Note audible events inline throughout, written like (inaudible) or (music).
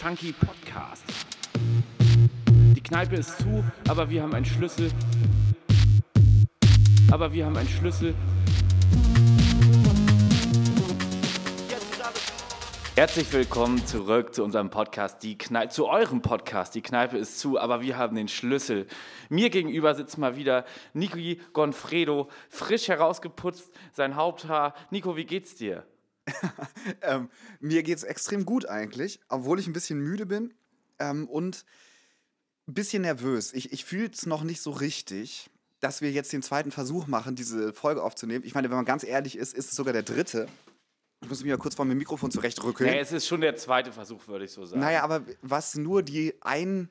Funky Podcast. Die Kneipe ist zu, aber wir haben einen Schlüssel. Aber wir haben einen Schlüssel. Herzlich willkommen zurück zu unserem Podcast, die Kneipe, zu eurem Podcast. Die Kneipe ist zu, aber wir haben den Schlüssel. Mir gegenüber sitzt mal wieder Niki Gonfredo, frisch herausgeputzt, sein Haupthaar. Nico, wie geht's dir? (laughs) ähm, mir geht's extrem gut eigentlich, obwohl ich ein bisschen müde bin ähm, und ein bisschen nervös. Ich, ich fühle es noch nicht so richtig, dass wir jetzt den zweiten Versuch machen, diese Folge aufzunehmen. Ich meine, wenn man ganz ehrlich ist, ist es sogar der dritte. Ich muss mich mal kurz vor meinem Mikrofon zurechtrücken. Nee, es ist schon der zweite Versuch, würde ich so sagen. Naja, aber was nur die ein,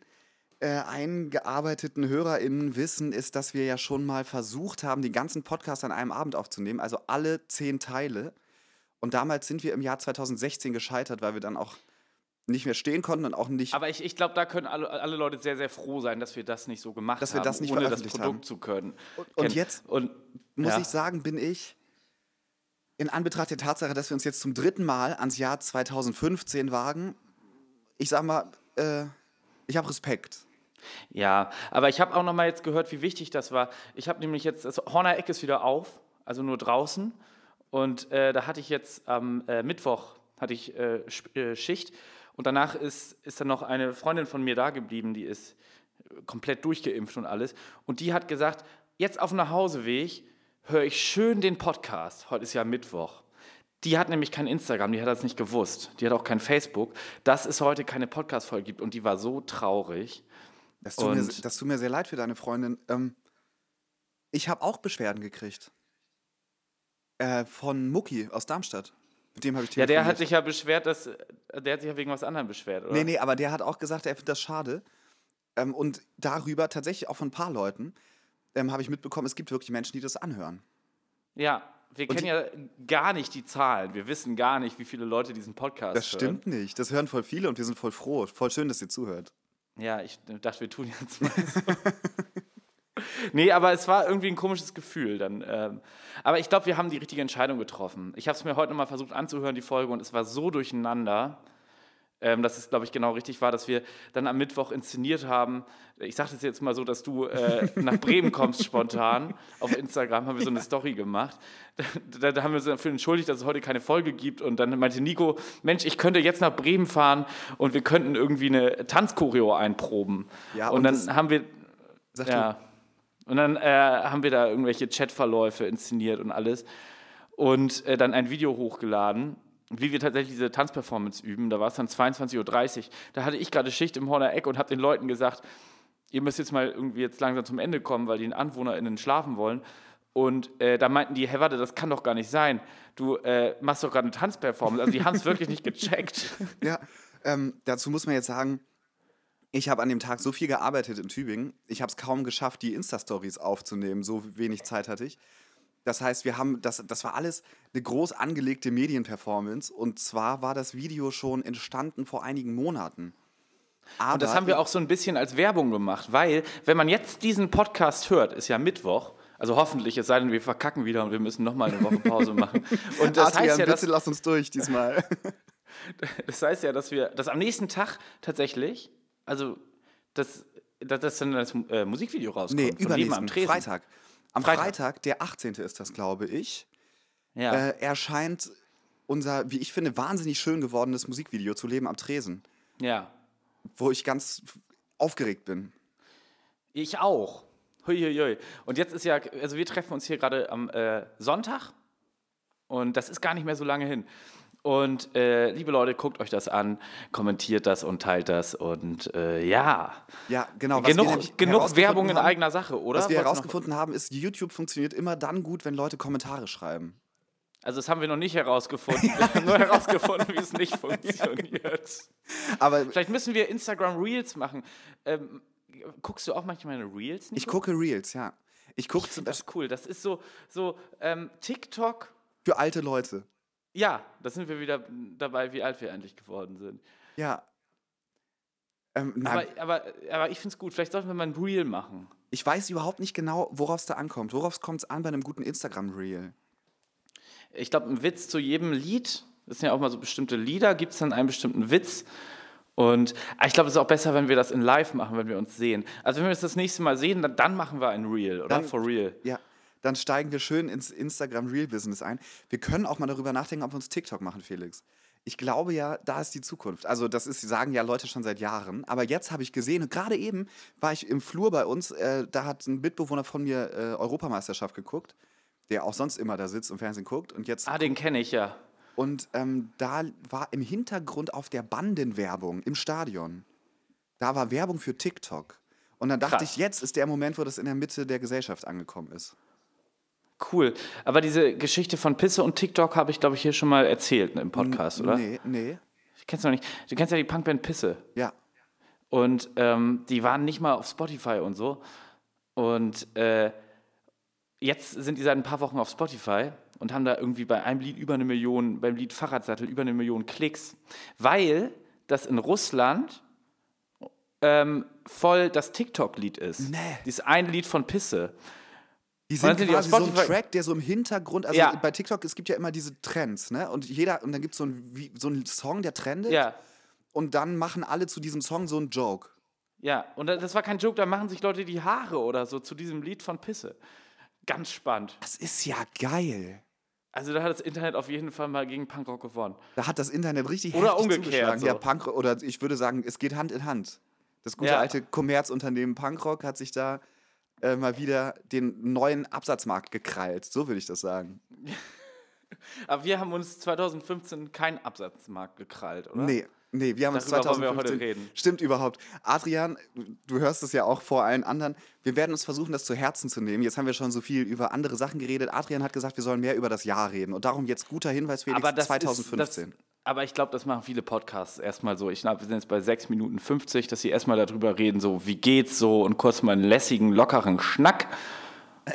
äh, eingearbeiteten HörerInnen wissen, ist, dass wir ja schon mal versucht haben, den ganzen Podcast an einem Abend aufzunehmen, also alle zehn Teile. Und damals sind wir im Jahr 2016 gescheitert, weil wir dann auch nicht mehr stehen konnten und auch nicht. Aber ich, ich glaube, da können alle, alle Leute sehr, sehr froh sein, dass wir das nicht so gemacht Dass wir haben, das nicht ohne das Produkt haben. zu können. Und, und jetzt Und, muss ja. ich sagen, bin ich in Anbetracht der Tatsache, dass wir uns jetzt zum dritten Mal ans Jahr 2015 wagen, ich sag mal, äh, ich habe Respekt. Ja, aber ich habe auch noch mal jetzt gehört, wie wichtig das war. Ich habe nämlich jetzt, das Horner Eck ist wieder auf, also nur draußen. Und äh, da hatte ich jetzt am äh, Mittwoch hatte ich äh, äh, Schicht und danach ist, ist dann noch eine Freundin von mir da geblieben, die ist komplett durchgeimpft und alles. Und die hat gesagt, jetzt auf dem Nachhauseweg höre ich schön den Podcast. Heute ist ja Mittwoch. Die hat nämlich kein Instagram, die hat das nicht gewusst. Die hat auch kein Facebook, dass es heute keine Podcast-Folge gibt. Und die war so traurig. Das tut, mir, das tut mir sehr leid für deine Freundin. Ähm, ich habe auch Beschwerden gekriegt. Äh, von Mucki aus Darmstadt. Mit dem habe ich Ja, der hat sich ja beschwert, dass der hat sich ja wegen was anderem beschwert, oder? Nee, nee, aber der hat auch gesagt, er findet das schade. Ähm, und darüber, tatsächlich auch von ein paar Leuten, ähm, habe ich mitbekommen, es gibt wirklich Menschen, die das anhören. Ja, wir kennen ja gar nicht die Zahlen. Wir wissen gar nicht, wie viele Leute diesen Podcast Das hören. stimmt nicht. Das hören voll viele und wir sind voll froh. Voll schön, dass ihr zuhört. Ja, ich dachte, wir tun jetzt (laughs) mal so. Nee, aber es war irgendwie ein komisches Gefühl dann. Ähm, aber ich glaube, wir haben die richtige Entscheidung getroffen. Ich habe es mir heute nochmal versucht anzuhören, die Folge, und es war so durcheinander, ähm, dass es, glaube ich, genau richtig war, dass wir dann am Mittwoch inszeniert haben. Ich sage das jetzt mal so, dass du äh, nach Bremen kommst spontan. Auf Instagram haben wir so eine Story gemacht. Da, da haben wir uns dafür entschuldigt, dass es heute keine Folge gibt. Und dann meinte Nico, Mensch, ich könnte jetzt nach Bremen fahren und wir könnten irgendwie eine Tanzchoreo einproben. Ja, und, und dann haben wir, Sag ja, und dann äh, haben wir da irgendwelche Chatverläufe inszeniert und alles und äh, dann ein Video hochgeladen, wie wir tatsächlich diese Tanzperformance üben. Da war es dann 22.30 Uhr. Da hatte ich gerade Schicht im Horner Eck und habe den Leuten gesagt, ihr müsst jetzt mal irgendwie jetzt langsam zum Ende kommen, weil die AnwohnerInnen schlafen wollen. Und äh, da meinten die, hey, warte, das kann doch gar nicht sein. Du äh, machst doch gerade eine Tanzperformance. Also die haben es wirklich nicht gecheckt. (laughs) Ja, ähm, dazu muss man jetzt sagen, ich habe an dem Tag so viel gearbeitet in Tübingen. Ich habe es kaum geschafft, die Insta-Stories aufzunehmen. So wenig Zeit hatte ich. Das heißt, wir haben, das, das war alles eine groß angelegte Medienperformance. Und zwar war das Video schon entstanden vor einigen Monaten. Aber Und das haben wir auch so ein bisschen als Werbung gemacht, weil, wenn man jetzt diesen Podcast hört, ist ja Mittwoch, also hoffentlich, es sei denn, wir verkacken wieder und wir müssen nochmal eine Woche Pause machen. (laughs) Und das Adrian, heißt ja, dass, bitte lass uns durch diesmal. (laughs) das heißt ja, dass wir, dass am nächsten Tag tatsächlich, also, dass, dass, dass dann das äh, Musikvideo rauskommt. nee, Leben am übernächsten Tresen. Freitag. Am Freitag. Freitag. der 18. ist das, glaube ich, Ja. äh, erscheint unser, wie ich finde, wahnsinnig schön gewordenes Musikvideo zu Leben am Tresen, ja. wo ich ganz aufgeregt bin. Ich auch. Huiuiui. Und jetzt ist ja, also wir treffen uns hier gerade am äh, Sonntag und das ist gar nicht mehr so lange hin. Und äh, liebe Leute, guckt euch das an, kommentiert das und teilt das und äh, ja. Ja, genau. Genug, genug Werbung in haben, eigener Sache, oder? Was wir noch- herausgefunden haben, ist, YouTube funktioniert immer dann gut, wenn Leute Kommentare schreiben. Also das haben wir noch nicht herausgefunden. Wir haben nur herausgefunden, wie es nicht (laughs) funktioniert. Aber Vielleicht müssen wir Instagram Reels machen. Ähm, guckst du auch manchmal meine Reels? ich Nico? gucke Reels, ja. Ich gucke Ich das cool. Das ist so, so ähm, TikTok. für alte Leute. Ja, da sind wir wieder dabei, wie alt wir eigentlich geworden sind. Ja. Ähm, nein, Aber, aber, aber ich finde es gut. Vielleicht sollten wir mal ein Reel machen. ich weiß überhaupt nicht genau, worauf es da ankommt. Worauf kommt es an bei einem guten Instagram-Reel? Ich glaube, ein Witz zu jedem Lied, das sind ja auch mal so bestimmte Lieder, gibt es dann einen bestimmten Witz. Und ah, ich glaube, es ist auch besser, wenn wir das in live machen, wenn wir uns sehen. Also wenn wir uns das nächste Mal sehen, dann, dann machen wir ein Real, oder? Dann- For real. Ja, dann steigen wir schön ins Instagram Real Business ein. Wir können auch mal darüber nachdenken, ob wir uns TikTok machen, Felix. Ich glaube ja, da ist die Zukunft. Also das ist, sagen ja Leute schon seit Jahren. Aber jetzt habe ich gesehen, und gerade eben war ich im Flur bei uns, äh, da hat ein Mitbewohner von mir äh, Europameisterschaft geguckt, der auch sonst immer da sitzt und Fernsehen guckt. Und jetzt Ah, den kenne ich ja. Und ähm, da war im Hintergrund auf der Bandenwerbung im Stadion, da war Werbung für TikTok. Und dann dachte Krass. ich, jetzt ist der Moment, wo das in der Mitte der Gesellschaft angekommen ist. Cool. Aber diese Geschichte von Pisse und TikTok habe ich, glaube ich, hier schon mal erzählt ne, im Podcast, oder? Nee, nee, Ich kenn's noch nicht. Du kennst ja die Punkband Pisse. ja. Und ähm, die waren nicht mal auf Spotify und so. Und äh, jetzt sind die seit ein paar Wochen auf Spotify und haben da irgendwie bei einem Lied über eine Million, beim Lied Fahrradsattel über eine Million Klicks, weil das in Russland ähm, voll das TikTok-Lied ist. Nee. Dieses eine Lied von Pisse. Die sind sind die auf quasi so ein Track, der so im Hintergrund, also Ja. bei TikTok, es gibt ja immer diese Trends, ne? Und jeder, und dann gibt es so, ein, wie, so einen Song, der trendet. Ja. Und dann machen alle zu diesem Song so einen Joke. Ja, und da- das war kein Joke, da machen sich Leute die Haare oder so zu diesem Lied von Pisse. Ganz spannend. Das ist ja geil. Also da hat das Internet auf jeden Fall mal gegen Punkrock gewonnen. Da hat das Internet richtig Oder heftig umgekehrt, zugeschlagen. so. Ja, Punk oder ich würde sagen, es geht Hand in Hand. Das gute Ja. alte Kommerzunternehmen Punkrock hat sich da äh, mal wieder den neuen Absatzmarkt gekrallt. So würde ich das sagen. (laughs) Aber wir haben uns 2015 keinen Absatzmarkt gekrallt, oder? Nee, nee, wir haben uns Darüber wollen wir 2015 heute reden. Stimmt überhaupt. Adrian, du hörst es ja auch vor allen anderen. Wir werden uns versuchen, das zu Herzen zu nehmen. Jetzt haben wir schon so viel über andere Sachen geredet. Adrian hat gesagt, wir sollen mehr über das Jahr reden. Und darum jetzt guter Hinweis, Felix, aber das 2015. Ist, das, aber ich glaube, das machen viele Podcasts erstmal so. Ich glaube, wir sind jetzt bei 6 Minuten 50, dass sie erstmal darüber reden, so wie geht's so und kurz mal einen lässigen, lockeren Schnack.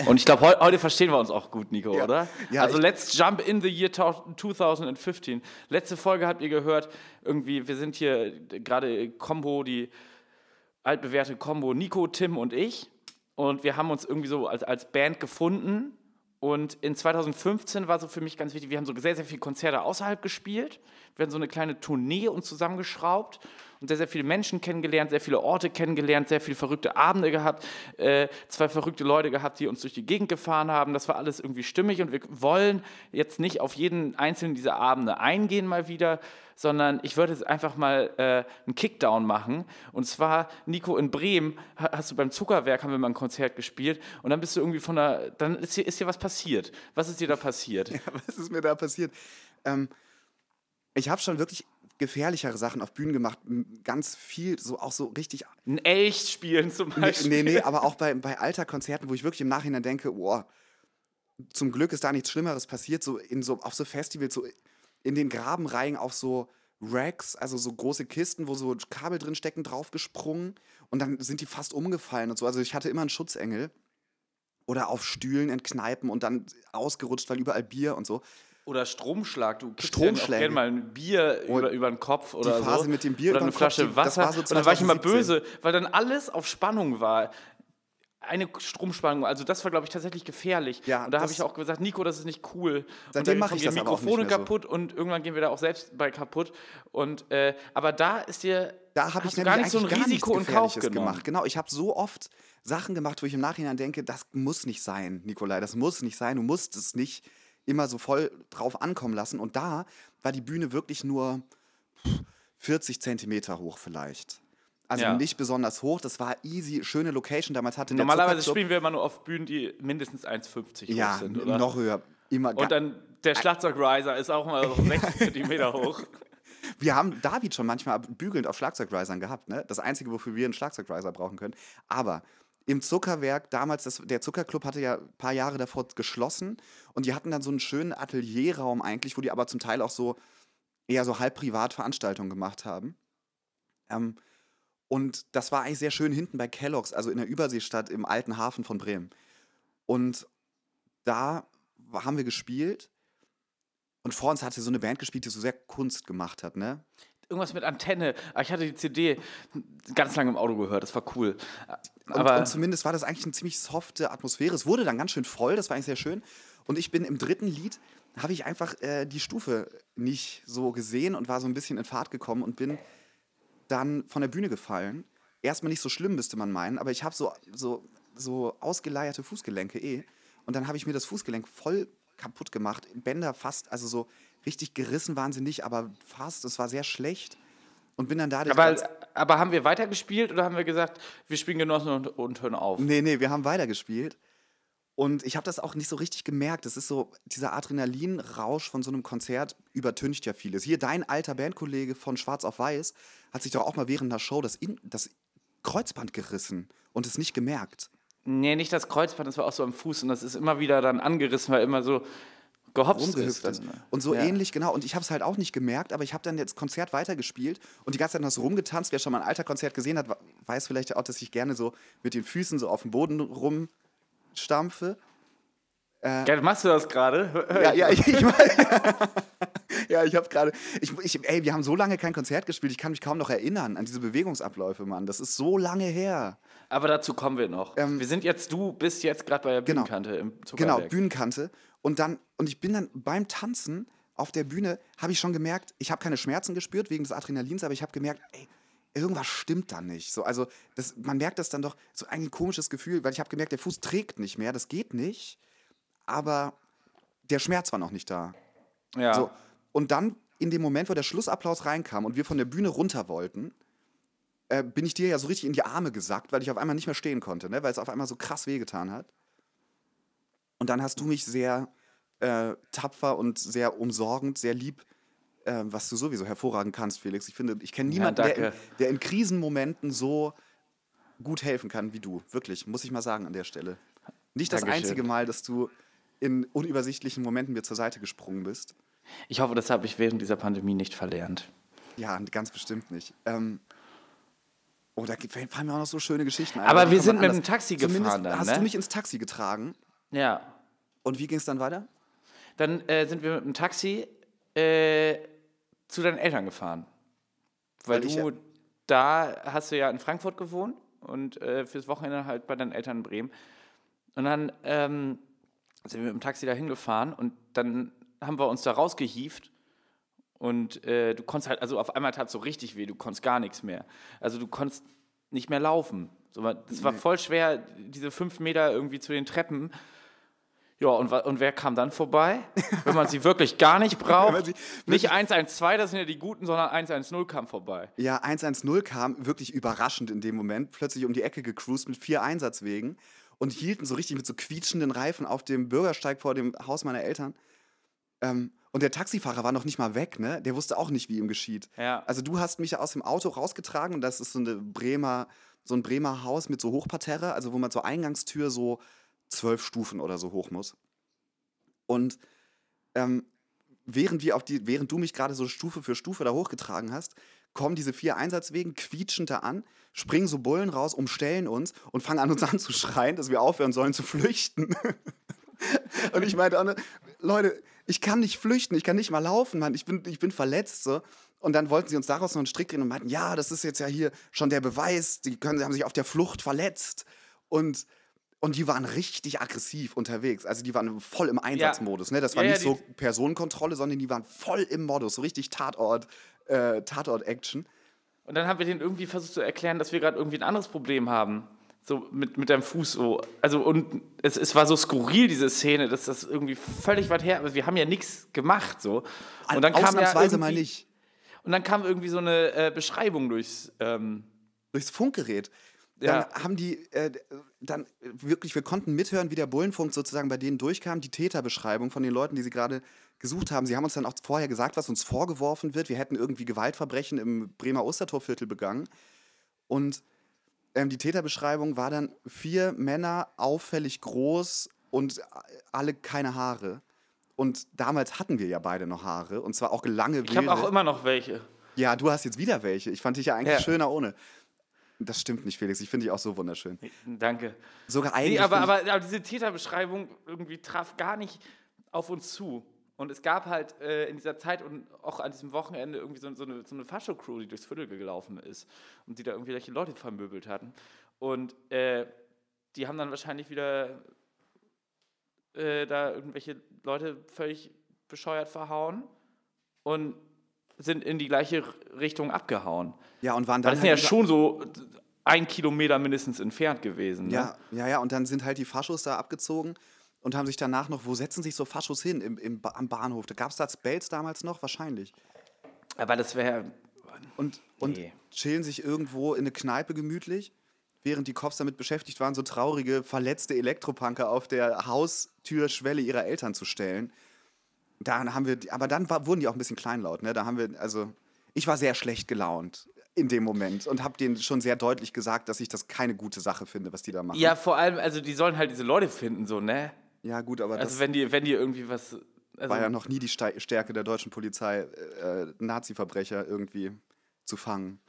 Und ich glaube, heu heute verstehen wir uns auch gut, Nico, Ja. oder? Ja, also let's jump in the year tau- 2015. Letzte Folge habt ihr gehört, irgendwie, wir sind hier gerade Combo, die altbewährte Combo, Nico, Tim und ich. Und wir haben uns irgendwie so als, als Band gefunden. Und in 2015 war so für mich ganz wichtig, wir haben so sehr, sehr viele Konzerte außerhalb gespielt. Wir haben so eine kleine Tournee uns zusammengeschraubt und sehr, sehr viele Menschen kennengelernt, sehr viele Orte kennengelernt, sehr viele verrückte Abende gehabt, äh, zwei verrückte Leute gehabt, die uns durch die Gegend gefahren haben. Das war alles irgendwie stimmig und wir wollen jetzt nicht auf jeden einzelnen dieser Abende eingehen mal wieder, sondern ich würde jetzt einfach mal äh, einen Kickdown machen. Und zwar, Nico, in Bremen ha- hast du beim Zuckerwerk, haben wir mal ein Konzert gespielt und dann bist du irgendwie von der, dann ist dir, ist dir was passiert. Was ist dir da passiert? (laughs) Was ist mir da passiert? Ähm, ich habe schon wirklich gefährlichere Sachen auf Bühnen gemacht. Ganz viel, so auch so richtig. Ein Elch spielen zum Nee, Beispiel. nee, nee, aber auch bei, bei Alter-Konzerten, wo ich wirklich im Nachhinein denke, boah, zum Glück ist da nichts Schlimmeres passiert, so in so auf so Festivals, so in den Grabenreihen auf so Racks, also so große Kisten, wo so Kabel drin stecken, draufgesprungen und dann sind die fast umgefallen und so. Also ich hatte immer einen Schutzengel. Oder auf Stühlen in Kneipen und dann ausgerutscht, weil überall Bier und so. Oder Stromschlag. Du Stromschläge. ja auch gerne mal ein Bier über, über den Kopf oder Phase so. mit dem Bier oder eine Kopf, Flasche die- das Wasser. so und dann war ich immer 2017. böse, weil dann alles auf Spannung war. Eine Stromspannung, also das war, glaube ich, tatsächlich gefährlich. Ja, und da habe ich auch gesagt, Nico, das ist nicht cool. Seitdem dann mache ich die das aber Mikrofone mehr so. kaputt und irgendwann gehen wir da auch selbst bei kaputt. Und, äh, aber da ist dir Da habe ich gar nicht so ein Risiko in Kauf genommen. gemacht. Genau, ich habe so oft Sachen gemacht, wo ich im Nachhinein denke, das muss nicht sein, Nikolai, das muss nicht sein. Du musst es nicht immer so voll drauf ankommen lassen. Und da war die Bühne wirklich nur pff, 40 Zentimeter hoch vielleicht. Also Ja. nicht besonders hoch, das war easy, schöne Location. Damals hatte Normalerweise spielen wir immer nur auf Bühnen, die mindestens 1,50 ja, hoch sind, oder? noch höher. Immer Und dann der Schlagzeugriser ist auch mal (laughs) so 60 Zentimeter hoch. Wir haben David schon manchmal bügelnd auf Schlagzeugrisern gehabt, ne? Das Einzige, wofür wir einen Schlagzeugriser brauchen können. Aber im Zuckerwerk, damals, das, der Zuckerclub hatte ja ein paar Jahre davor geschlossen und die hatten dann so einen schönen Atelierraum eigentlich, wo die aber zum Teil auch so eher so halb privat Veranstaltungen gemacht haben. Ähm, und das war eigentlich sehr schön hinten bei Kellogg's, also in der Überseestadt im alten Hafen von Bremen. Und da haben wir gespielt und vor uns hatte so eine Band gespielt, die so sehr Kunst gemacht hat, ne? Irgendwas mit Antenne. Ah, Ich hatte die CD ganz lange im Auto gehört, das war cool. Und, Aber und zumindest war das eigentlich eine ziemlich softe Atmosphäre. Es wurde dann ganz schön voll, das war eigentlich sehr schön. Und ich bin im dritten Lied, habe ich einfach äh, die Stufe nicht so gesehen und war so ein bisschen in Fahrt gekommen und bin dann von der Bühne gefallen. Erstmal nicht so schlimm, müsste man meinen, aber ich habe so, so, so ausgeleierte Fußgelenke eh. Und dann habe ich mir das Fußgelenk voll kaputt gemacht. Bänder fast, also so richtig gerissen waren sie nicht, aber fast. Es war sehr schlecht. Und bin dann da. Aber, aber haben wir weitergespielt oder haben wir gesagt, wir spielen genossen und, und hören auf? Nee, nee, wir haben weitergespielt. Und ich habe das auch nicht so richtig gemerkt. Das ist so, dieser Adrenalinrausch von so einem Konzert übertüncht ja vieles. Hier, dein alter Bandkollege von Schwarz auf Weiß hat sich doch auch mal während einer Show das, In das Kreuzband gerissen und es nicht gemerkt. Nee, nicht das Kreuzband, das war auch so am Fuß und das ist immer wieder dann angerissen, weil immer so gehopst ist. Dann, ne? Und so ja. ähnlich, genau. Und ich habe es halt auch nicht gemerkt, aber ich habe dann jetzt Konzert weitergespielt und die ganze Zeit noch so rumgetanzt. Wer schon mal ein alter Konzert gesehen hat, weiß vielleicht auch, dass ich gerne so mit den Füßen so auf dem Boden rum stampfe. Äh, ja, machst du das gerade? Ja, ja, ich, (laughs) ich (laughs) ja, ich habe gerade, ich, ich, ey, wir haben so lange kein Konzert gespielt, ich kann mich kaum noch erinnern an diese Bewegungsabläufe, Mann. Das ist so lange her. Aber dazu kommen wir noch. Ähm, wir sind jetzt, du bist jetzt gerade bei der genau. Bühnenkante genau, im Zuckerberg. Genau, Bühnenkante. Und dann, und ich bin dann beim Tanzen auf der Bühne, habe ich schon gemerkt, ich habe keine Schmerzen gespürt wegen des Adrenalins, aber ich habe gemerkt, ey, irgendwas stimmt da nicht. So, also das, man merkt das dann doch, so ein komisches Gefühl, weil ich habe gemerkt, der Fuß trägt nicht mehr, das geht nicht, aber der Schmerz war noch nicht da. Ja. So, und dann in dem Moment, wo der Schlussapplaus reinkam und wir von der Bühne runter wollten, äh, bin ich dir ja so richtig in die Arme gesackt, weil ich auf einmal nicht mehr stehen konnte, ne? weil es auf einmal so krass wehgetan hat. Und dann hast du mich sehr äh, tapfer und sehr umsorgend, sehr lieb äh, was du sowieso hervorragend kannst, Felix. Ich finde, ich kenne niemanden, ja, der, in, der in Krisenmomenten so gut helfen kann wie du. Wirklich, muss ich mal sagen an der Stelle. Nicht das Dankeschön. einzige Mal, dass du in unübersichtlichen Momenten mir zur Seite gesprungen bist. Ich hoffe, das habe ich während dieser Pandemie nicht verlernt. Ja, ganz bestimmt nicht. Ähm, oh, da fallen mir auch noch so schöne Geschichten ein. Aber wir sind mit dem Taxi gefahren dann, Hast ne? du mich ins Taxi getragen? Ja. Und wie ging es dann weiter? Dann äh, sind wir mit dem Taxi äh, zu deinen Eltern gefahren. Weil, Weil du, da hast du ja in Frankfurt gewohnt und äh, fürs Wochenende halt bei deinen Eltern in Bremen. Und dann ähm, sind wir mit dem Taxi da hingefahren und dann haben wir uns da rausgehieft und äh, du konntest halt, also auf einmal tat es so richtig weh, du konntest gar nichts mehr. Also du konntest nicht mehr laufen. So, das war voll schwer, diese fünf Meter irgendwie zu den Treppen ja, und, und wer kam dann vorbei? Wenn man sie wirklich gar nicht (laughs) braucht. sie, nicht 112, das sind ja die Guten, sondern 110 kam vorbei. Ja, 110 kam wirklich überraschend in dem Moment, plötzlich um die Ecke gecruised mit vier Einsatzwegen und hielten so richtig mit so quietschenden Reifen auf dem Bürgersteig vor dem Haus meiner Eltern. Ähm, und der Taxifahrer war noch nicht mal weg, ne? Der wusste auch nicht, wie ihm geschieht. Ja. Also du hast mich aus dem Auto rausgetragen und das ist so eine Bremer, so ein Bremer Haus mit so Hochparterre, also wo man zur Eingangstür so zwölf Stufen oder so hoch muss. Und ähm, während, wir auf die, während du mich gerade so Stufe für Stufe da hochgetragen hast, kommen diese vier Einsatzwegen quietschend da an, springen so Bullen raus, umstellen uns und fangen an, uns (laughs) anzuschreien, dass wir aufhören sollen zu flüchten. (laughs) und ich meinte, Leute, ich kann nicht flüchten, ich kann nicht mal laufen, Mann, ich bin, ich bin verletzt. So. Und dann wollten sie uns daraus noch einen Strick drehen und meinten, ja, das ist jetzt ja hier schon der Beweis, die können, haben sich auf der Flucht verletzt. Und und die waren richtig aggressiv unterwegs. Also die waren voll im Einsatzmodus. Ja. Ne? Das war ja, nicht ja, so Personenkontrolle, sondern die waren voll im Modus, so richtig Tatort, äh, Tatort-Action. Und dann haben wir denen irgendwie versucht zu erklären, dass wir gerade irgendwie ein anderes Problem haben. So mit, mit deinem Fuß so. Also und es, es war so skurril, diese Szene, dass das irgendwie völlig weit her. Aber wir haben ja nichts gemacht so. Und dann kam ja mal nicht. Und dann kam irgendwie so eine äh, Beschreibung durchs ähm, durchs Funkgerät dann ja. haben die äh, dann wirklich, wir konnten mithören, wie der Bullenfunk sozusagen bei denen durchkam, die Täterbeschreibung von den Leuten, die sie gerade gesucht haben. Sie haben uns dann auch vorher gesagt, was uns vorgeworfen wird. Wir hätten irgendwie Gewaltverbrechen im Bremer Ostertorviertel begangen. Und ähm, die Täterbeschreibung war dann vier Männer, auffällig groß und alle keine Haare. Und damals hatten wir ja beide noch Haare und zwar auch lange Ich habe auch immer noch welche. Ja, du hast jetzt wieder welche. Ich fand dich ja eigentlich ja. schöner ohne. Das stimmt nicht, Felix. Ich finde dich auch so wunderschön. Danke. Sogar eigentlich. Nee, aber, aber, aber, diese Täterbeschreibung irgendwie traf gar nicht auf uns zu. Und es gab halt äh, in dieser Zeit und auch an diesem Wochenende irgendwie so, so eine, so eine Fascho-Crew, die durchs Viertel gelaufen ist und die da irgendwie welche Leute vermöbelt hatten. Und äh, die haben dann wahrscheinlich wieder äh, da irgendwelche Leute völlig bescheuert verhauen. Und sind in die gleiche Richtung abgehauen. Ja, und waren dann Das sind ja halt schon so ein Kilometer mindestens entfernt gewesen. Ne? Ja, ja, ja, und dann sind halt die Faschos da abgezogen und haben sich danach noch, wo setzen sich so Faschos hin? Im, im, am Bahnhof. Da gab es da Spells damals noch? Wahrscheinlich. Aber das wäre. Und, und Nee. chillen sich irgendwo in eine Kneipe gemütlich, während die Cops damit beschäftigt waren, so traurige, verletzte Elektropunker auf der Haustürschwelle ihrer Eltern zu stellen. Dann haben wir, aber dann war, wurden die auch ein bisschen kleinlaut, ne? Da haben wir, also, ich war sehr schlecht gelaunt in dem Moment und habe denen schon sehr deutlich gesagt, dass ich das keine gute Sache finde, was die da machen. Ja, vor allem, also die sollen halt diese Leute finden, so, ne? Ja, gut, aber das Also wenn die, wenn die irgendwie was. Also, war ja noch nie die Stärke der deutschen Polizei, äh, Nazi-Verbrecher irgendwie zu fangen.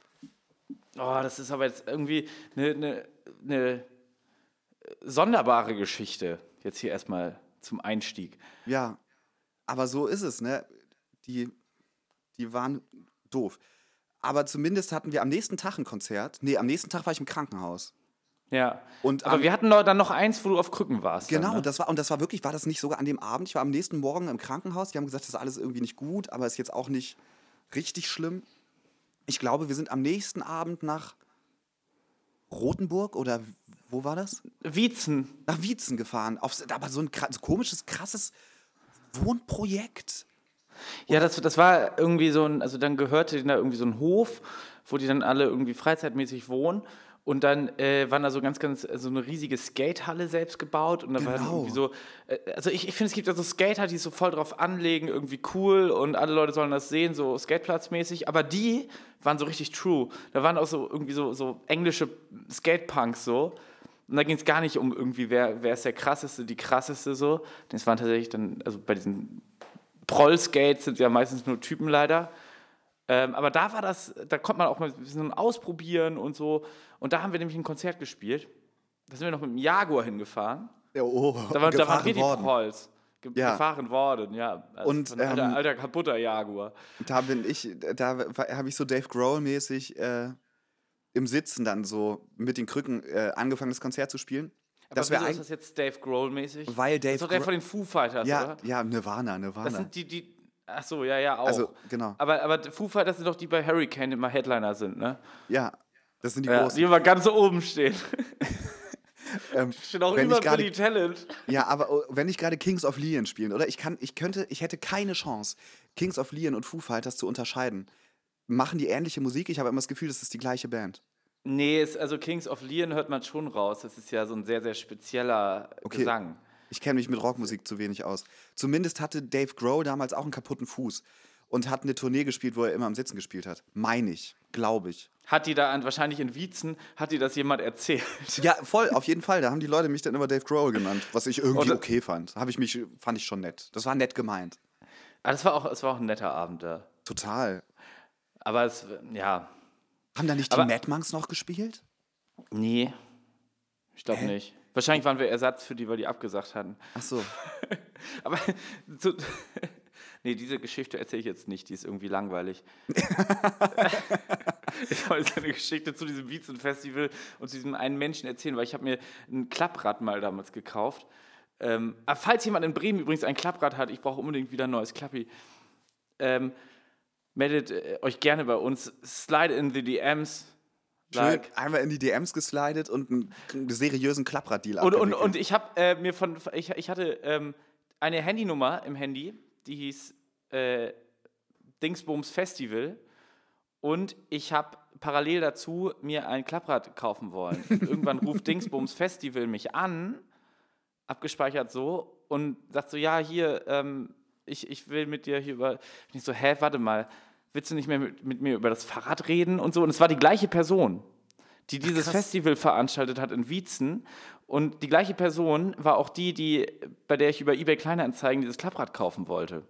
Oh, das ist aber jetzt irgendwie eine, eine, eine sonderbare Geschichte. Jetzt hier erstmal zum Einstieg. Ja, aber so ist es, ne? Die, die waren doof. Aber zumindest hatten wir am nächsten Tag ein Konzert. Nee, am nächsten Tag war ich im Krankenhaus. Ja. Und aber am- wir hatten dann noch eins, wo du auf Krücken warst. Genau, Dann, ne? das war, und das war wirklich, war das nicht sogar an dem Abend? Ich war am nächsten Morgen im Krankenhaus. Die haben gesagt, das ist alles irgendwie nicht gut, aber ist jetzt auch nicht richtig schlimm. Ich glaube, wir sind am nächsten Abend nach Rothenburg oder wo war das? Wietzen. nach Wietzen gefahren. Auf, aber so ein so komisches, krasses Wohnprojekt. Ja, das, das war irgendwie so ein, also dann gehörte denen da irgendwie so ein Hof, wo die dann alle irgendwie freizeitmäßig wohnen. Und dann äh, waren da so ganz, ganz, so eine riesige Skatehalle selbst gebaut. Und da war dann Genau. irgendwie so, äh, also ich, ich finde, es gibt ja so Skater, die so voll drauf anlegen, irgendwie cool und alle Leute sollen das sehen, so Skateplatzmäßig. Aber die waren so richtig true. Da waren auch so irgendwie so, so englische Skatepunks so. Und da ging es gar nicht um irgendwie, wer, wer ist der krasseste, die krasseste so. Das waren tatsächlich dann, also bei diesen Proll-Skates sind ja meistens nur Typen leider. Ähm, aber da war das, da konnte man auch mal ein bisschen ausprobieren und so. Und da haben wir nämlich ein Konzert gespielt. Da sind wir noch mit dem Jaguar hingefahren. Ja, oh, Da, war, da waren wir die worden. Prolls. Ge Ja. Gefahren worden, ja. Also Und, ein alter, ähm, alter kaputter Jaguar. Da bin ich, da habe ich so Dave Grohl-mäßig äh, im Sitzen dann so mit den Krücken äh, angefangen, das Konzert zu spielen. Aber Das wäre wieso ist eigentlich. das jetzt Dave Grohl-mäßig? Weil Dave Das ist doch der von den Foo Fighters, Ja, oder? ja, Nirvana, Das Nirvana. sind die, die. Ach so, ja, ja, auch. Also, genau. Aber, aber Foo Fighters sind doch die bei Hurricane immer Headliner sind, ne? Ja, das sind die Ja, großen. die immer ganz oben stehen. (laughs) Ähm, Steht auch ich gerade- Billy Talent. Ja, aber oh, wenn ich gerade Kings of Leon spielen, oder? Ich kann, ich könnte, ich hätte keine Chance, Kings of Leon und Foo Fighters zu unterscheiden. Machen die ähnliche Musik? Ich habe immer das Gefühl, das ist die gleiche Band. Nee, es, also Kings of Leon hört man schon raus. Das ist ja so ein sehr, sehr spezieller Okay. Gesang. Ich kenne mich mit Rockmusik zu wenig aus. Zumindest hatte Dave Grohl damals auch einen kaputten Fuß und hat eine Tournee gespielt, wo er immer am Sitzen gespielt hat. Meine ich, glaube ich. Hat die da wahrscheinlich in Wietzen, hat die das jemand erzählt? Ja, voll, auf jeden Fall. Da haben die Leute mich dann immer Dave Grohl genannt, was ich irgendwie Und- okay fand. Habe ich mich, fand ich schon nett. Das war nett gemeint. Aber das war auch, es war auch ein netter Abend da. Total. Aber es, ja, Haben da nicht die Mad Monks noch gespielt? nee, ich glaube Hä? nicht. Wahrscheinlich waren wir Ersatz für die, weil die abgesagt hatten. Ach so. (laughs) Aber so, (laughs) nee, diese Geschichte erzähle ich jetzt nicht, die ist irgendwie langweilig. (laughs) ich wollte eine Geschichte zu diesem Wiezen-Festival und zu diesem einen Menschen erzählen, weil ich habe mir ein Klapprad mal damals gekauft. Ähm, aber falls jemand in Bremen übrigens ein Klapprad hat, ich brauche unbedingt wieder ein neues Klappi, ähm, meldet äh, euch gerne bei uns. Slide in the DMs. Like. einmal in die DMs geslidet und einen, seriösen Klapprad-Deal Und, und, und ich habe äh, mir von, ich, ich hatte ähm, eine Handynummer im Handy, die hieß äh, Dingsbums Festival. Und ich habe parallel dazu mir ein Klapprad kaufen wollen. (laughs) Irgendwann ruft Dingsbums Festival mich an, abgespeichert so, und sagt so, ja, hier, ähm, ich, ich will mit dir hier über... Und ich so, hä, warte mal, willst du nicht mehr mit, mit mir über das Fahrrad reden und so? Und es war die gleiche Person, die dieses krass. Festival veranstaltet hat in Wietzen. Und die gleiche Person war auch die, die, bei der ich über eBay Kleinanzeigen dieses Klapprad kaufen wollte.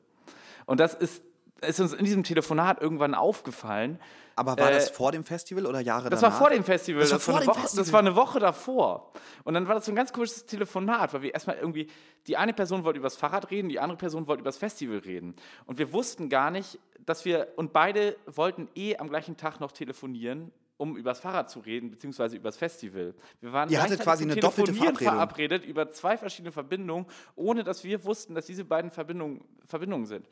Und das ist, ist uns in diesem Telefonat irgendwann aufgefallen. Aber war das äh, vor dem Festival oder Jahre Das danach? war vor dem Festival. Das war vor eine dem Woche, Festival? Das war eine Woche davor. Und dann war das so ein ganz komisches Telefonat, weil wir erstmal irgendwie, die eine Person wollte über das Fahrrad reden, die andere Person wollte über das Festival reden. Und wir wussten gar nicht, dass wir, und beide wollten eh am gleichen Tag noch telefonieren, um über das Fahrrad zu reden, beziehungsweise über das Festival. Wir waren Ihr hattet quasi eine doppelte Verabredung. verabredet über zwei verschiedene Verbindungen, ohne dass wir wussten, dass diese beiden Verbindungen, Verbindungen sind.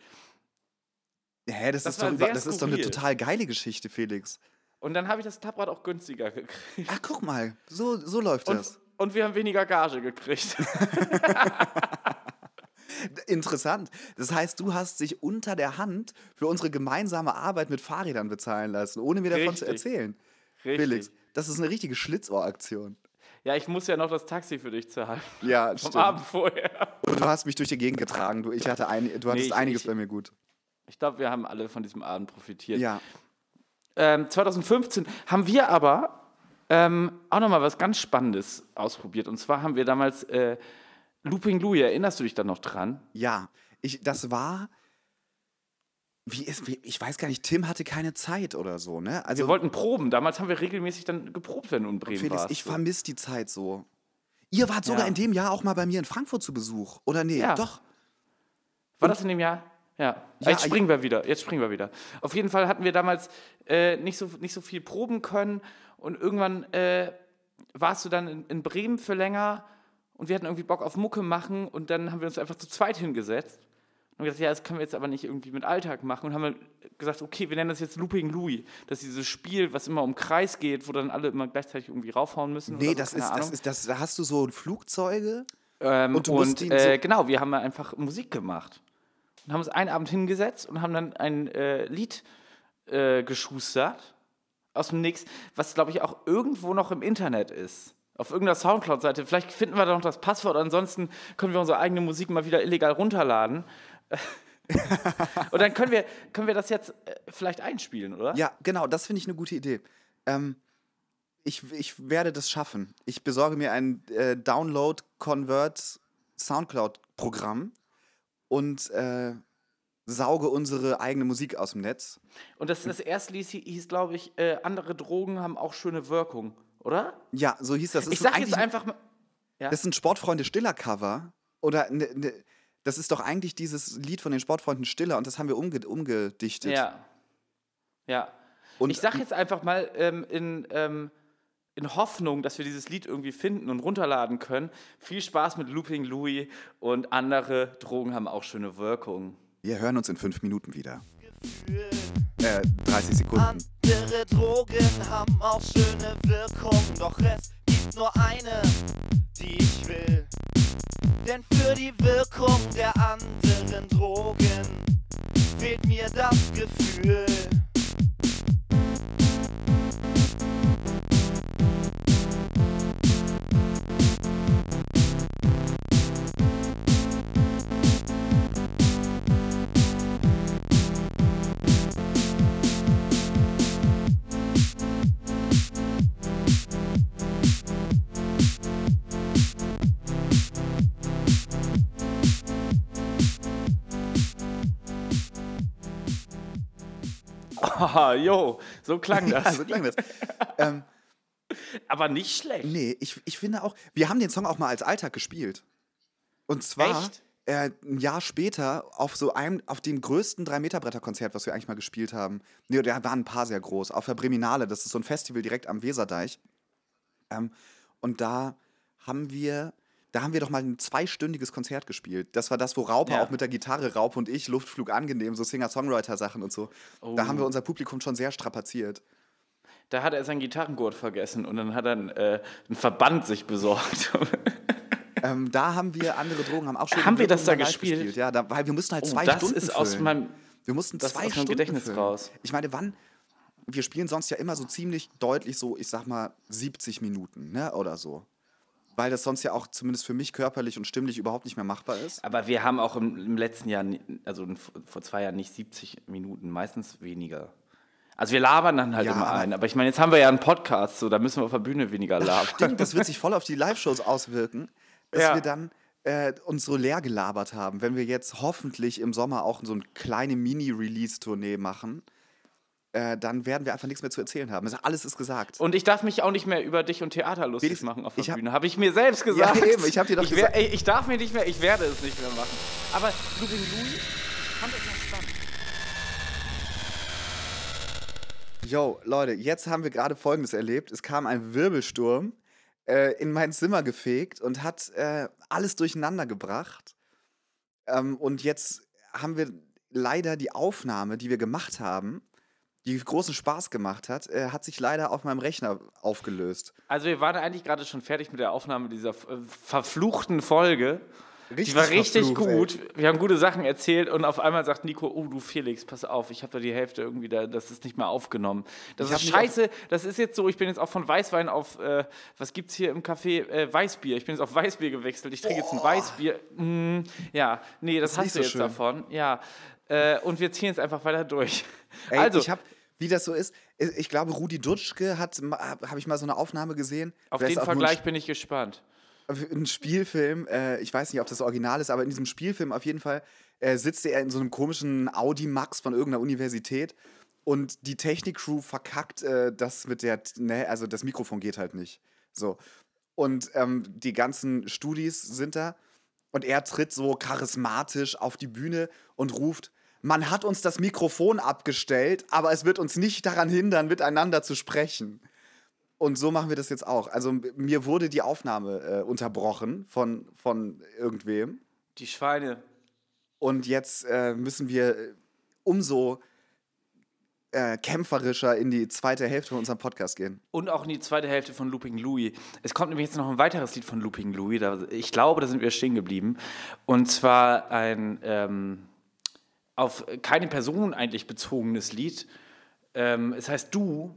Hä, das, Das ist doch, über, das ist doch eine total geile Geschichte, Felix. Und dann habe ich das Klapprad auch günstiger gekriegt. Ach, guck mal, so, so läuft Und, das. und wir haben weniger Gage gekriegt. (laughs) Interessant. Das heißt, du hast dich unter der Hand für unsere gemeinsame Arbeit mit Fahrrädern bezahlen lassen, ohne mir davon zu Richtig. erzählen. Richtig. Felix, das ist eine richtige Schlitzohraktion. Ja, ich muss ja noch das Taxi für dich zahlen. Ja, Vom stimmt. Abend vorher. Und du hast mich durch die Gegend getragen. Du, ich hatte ein, du hattest ich- einiges ich- bei mir gut. Ich glaube, wir haben alle von diesem Abend profitiert. Ja. Ähm, 2015 haben wir aber ähm, auch nochmal was ganz Spannendes ausprobiert. Und zwar haben wir damals äh, Looping Louie, erinnerst du dich da noch dran? Ja, ich, das war. Wie ist, wie, ich weiß gar nicht, Tim hatte keine Zeit oder so, ne? Also, Wir wollten proben. Damals haben wir regelmäßig dann geprobt, wenn du in Bremen Felix, warst. ich vermisse die Zeit so. Ihr wart sogar Ja. in dem Jahr auch mal bei mir in Frankfurt zu Besuch, oder nee? Ja. Doch. War das in dem Jahr? Ja. Ja, Jetzt springen wir wieder. Jetzt springen wir wieder. Auf jeden Fall hatten wir damals äh, nicht, so, nicht so viel proben können und irgendwann äh, warst du dann in, in Bremen für länger und wir hatten irgendwie Bock auf Mucke machen und dann haben wir uns einfach zu zweit hingesetzt und gesagt, ja, das können wir jetzt aber nicht irgendwie mit Alltag machen und haben gesagt, okay, wir nennen das jetzt Looping Louis. Das ist dieses Spiel, was immer um Kreis geht, wo dann alle immer gleichzeitig irgendwie raufhauen müssen. Nee, so, das ist, das ist, das, da hast du so Flugzeuge. Ähm, Und und äh, so- genau, wir haben einfach Musik gemacht. Und haben uns einen Abend hingesetzt und haben dann ein äh, Lied äh, geschustert aus dem Nix, was glaube ich auch irgendwo noch im Internet ist. Auf irgendeiner Soundcloud-Seite. Vielleicht finden wir da noch das Passwort, ansonsten können wir unsere eigene Musik mal wieder illegal runterladen. (laughs) und dann können wir, können wir das jetzt äh, vielleicht einspielen, oder? Ja, genau, das finde ich eine gute Idee. Ähm, ich, ich werde das schaffen. Ich besorge mir ein äh, Download-Convert-Soundcloud-Programm und äh, sauge unsere eigene Musik aus dem Netz. Und das, das erste Lied hieß, glaube ich, äh, andere Drogen haben auch schöne Wirkung, oder? Ja, so hieß das. Das Ich sag jetzt einfach mal. Ja? Das ist ein Sportfreunde Stiller Cover. Oder ne, ne, das ist doch eigentlich dieses Lied von den Sportfreunden Stiller und das haben wir umge umgedichtet. Ja. Ja. Und- ich sag jetzt einfach mal ähm, in, ähm, in Hoffnung, dass wir dieses Lied irgendwie finden und runterladen können. Viel Spaß mit Looping Louis und andere Drogen haben auch schöne Wirkung. Wir hören uns in fünf Minuten wieder. Äh, 30 Sekunden. Andere Drogen haben auch schöne Wirkung, doch es gibt nur eine, die ich will. Denn für die Wirkung der anderen Drogen fehlt mir das Gefühl. Haha, jo, so klang das. Ja, so klang das. ähm, Aber nicht schlecht. nee, ich, ich finde auch, wir haben den Song auch mal als Alltag gespielt. Und zwar? Äh, ein Jahr später auf so einem, auf dem größten 3-Meter-Bretter-Konzert, was wir eigentlich mal gespielt haben. Nee, da waren ein paar sehr groß. Auf der Breminale, das ist so ein Festival direkt am Weserdeich. Ähm, und da haben wir, da haben wir doch mal ein zweistündiges Konzert gespielt. Das war das, wo Raupe Ja. auch mit der Gitarre, Raupe und ich, Luftflug angenehm, so Singer-Songwriter-Sachen und so. Da haben wir Oh. unser Publikum schon sehr strapaziert. Da hat er seinen Gitarrengurt vergessen und dann hat er einen, äh, einen Verband sich besorgt. (laughs) Ähm, da haben wir andere Drogen, haben auch schon Haben wir das da gespielt? Ja, da, weil wir mussten halt Oh, zwei das Stunden ist aus meinem- wir mussten das ist zwei aus meinem Stunden Gedächtnis füllen. raus. Ich meine, wann? Wir spielen sonst ja immer so ziemlich deutlich so, ich sag mal 70 Minuten, ne, oder so, weil das sonst ja auch zumindest für mich körperlich und stimmlich überhaupt nicht mehr machbar ist. Aber wir haben auch im, im letzten Jahr, also vor zwei Jahren nicht 70 Minuten, meistens weniger. Also wir labern dann halt Ja, immer aber- ein. Aber ich meine, jetzt haben wir ja einen Podcast, so da müssen wir auf der Bühne weniger labern. Stimmt, das wird (laughs) sich voll auf die Live-Shows auswirken, dass Ja. wir dann äh, uns so leer gelabert haben. Wenn wir jetzt hoffentlich im Sommer auch so eine kleine Mini-Release-Tournee machen, äh, dann werden wir einfach nichts mehr zu erzählen haben. Also alles ist gesagt. Und ich darf mich auch nicht mehr über dich und Theater lustig Felix, machen auf der ich hab- Bühne. Habe ich mir selbst gesagt. eben, ich hab dir doch ich gesagt- Ey, ich darf mir nicht mehr, ich werde es nicht mehr machen. Aber Looping Louis, ich fand das noch spannend. Yo, Leute, jetzt haben wir gerade Folgendes erlebt. Es kam ein Wirbelsturm äh, in mein Zimmer gefegt und hat äh, alles durcheinander gebracht. Ähm, und jetzt haben wir leider die Aufnahme, die wir gemacht haben, die großen Spaß gemacht hat, äh, hat sich leider auf meinem Rechner aufgelöst. Also wir waren eigentlich gerade schon fertig mit der Aufnahme dieser äh, verfluchten Folge. Richtig die war richtig verflucht, ey. gut. Wir haben gute Sachen erzählt und auf einmal sagt Nico, oh du Felix, pass auf, ich habe da die Hälfte irgendwie, da, das ist nicht mehr aufgenommen. Das Ich ist scheiße, das ist jetzt so, ich bin jetzt auch von Weißwein auf, äh, was gibt's hier im Café? Äh, Weißbier. Ich bin jetzt auf Weißbier gewechselt. Ich trinke jetzt ein Weißbier. Mm, ja, nee, das, ist hast du so jetzt schön. davon. Ja. Äh, und wir ziehen jetzt einfach weiter durch. Ey, also, ich habe, wie das so ist, ich ich glaube, Rudi Dutschke hat, habe ich mal so eine Aufnahme gesehen. auf Vielleicht den Vergleich bin ich gespannt. ein Spielfilm, äh, ich weiß nicht, ob das Original ist, aber in diesem Spielfilm auf jeden Fall äh, sitzt er in so einem komischen Audi Max von irgendeiner Universität und die Technik-Crew verkackt äh, das mit der, ne, also das Mikrofon geht halt nicht. So. Und ähm, die ganzen Studis sind da und er tritt so charismatisch auf die Bühne und ruft, man hat uns das Mikrofon abgestellt, aber es wird uns nicht daran hindern, miteinander zu sprechen. Und so machen wir das jetzt auch. Also mir wurde die Aufnahme äh, unterbrochen von, von irgendwem. Die Schweine. Und jetzt äh, müssen wir äh, umso äh, kämpferischer in die zweite Hälfte von unserem Podcast gehen. Und auch in die zweite Hälfte von Looping Louis. Es kommt nämlich jetzt noch ein weiteres Lied von Looping Louis. Da, ich glaube, da sind wir stehen geblieben. Und zwar ein ähm, auf keine Person eigentlich bezogenes Lied. Ähm, es heißt Du.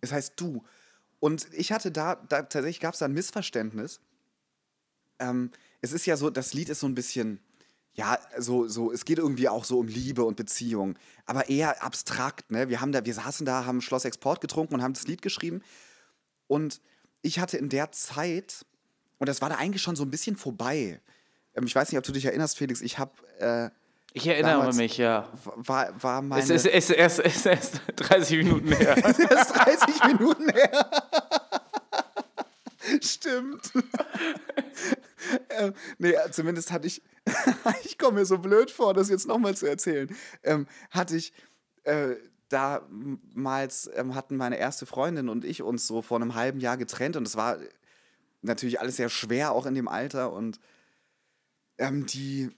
Es heißt du. Und ich hatte da, da tatsächlich gab es da ein Missverständnis. Ähm, es ist ja so, das Lied ist so ein bisschen, ja, so, so, es geht irgendwie auch so um Liebe und Beziehung, aber eher abstrakt, ne? Wir haben da, wir saßen da, haben Schloss Export getrunken und haben das Lied geschrieben. Und ich hatte in der Zeit, und das war da eigentlich schon so ein bisschen vorbei. Ähm, ich weiß nicht, ob du dich erinnerst, Felix, ich habe, äh, Ich erinnere Damals- mich, ja. war, war meine. Es ist, es, erst, es erst (laughs) 30 Minuten her. (laughs) Das ist 30 Minuten her. (laughs) Stimmt. ähm, nee, zumindest hatte ich, ich komme mir so blöd vor, das jetzt nochmal zu erzählen, ähm, hatte ich äh, damals, ähm, hatten meine erste Freundin und ich uns so vor einem halben Jahr getrennt und es war natürlich alles sehr schwer, auch in dem Alter und ähm, die,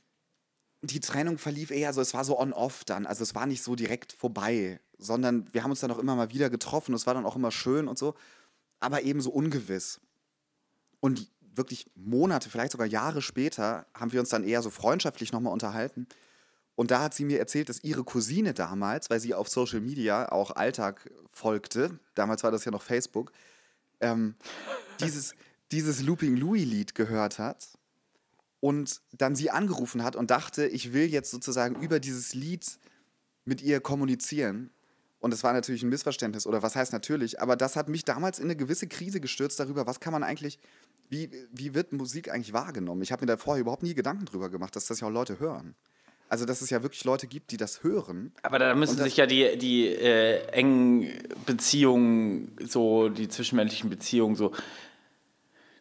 die Trennung verlief eher so, es war so on-off dann. Also es war nicht so direkt vorbei, sondern wir haben uns dann auch immer mal wieder getroffen. Es war dann auch immer schön und so, aber eben so ungewiss. Und wirklich Monate, vielleicht sogar Jahre später, haben wir uns dann eher so freundschaftlich nochmal unterhalten. Und da hat sie mir erzählt, dass ihre Cousine damals, weil sie auf Social Media auch Alltag folgte, damals war das ja noch Facebook, ähm, dieses, dieses Looping Louis-Lied gehört hat und dann sie angerufen hat und dachte, ich will jetzt sozusagen über dieses Lied mit ihr kommunizieren. Und es war natürlich ein Missverständnis, oder was heißt natürlich, aber das hat mich damals in eine gewisse Krise gestürzt darüber, was kann man eigentlich, wie, wie wird Musik eigentlich wahrgenommen? Ich habe mir da vorher überhaupt nie Gedanken drüber gemacht, dass das ja auch Leute hören. Also, dass es ja wirklich Leute gibt, die das hören. Aber da müssen das- sich ja die, die äh, engen Beziehungen, so die zwischenmenschlichen Beziehungen, so,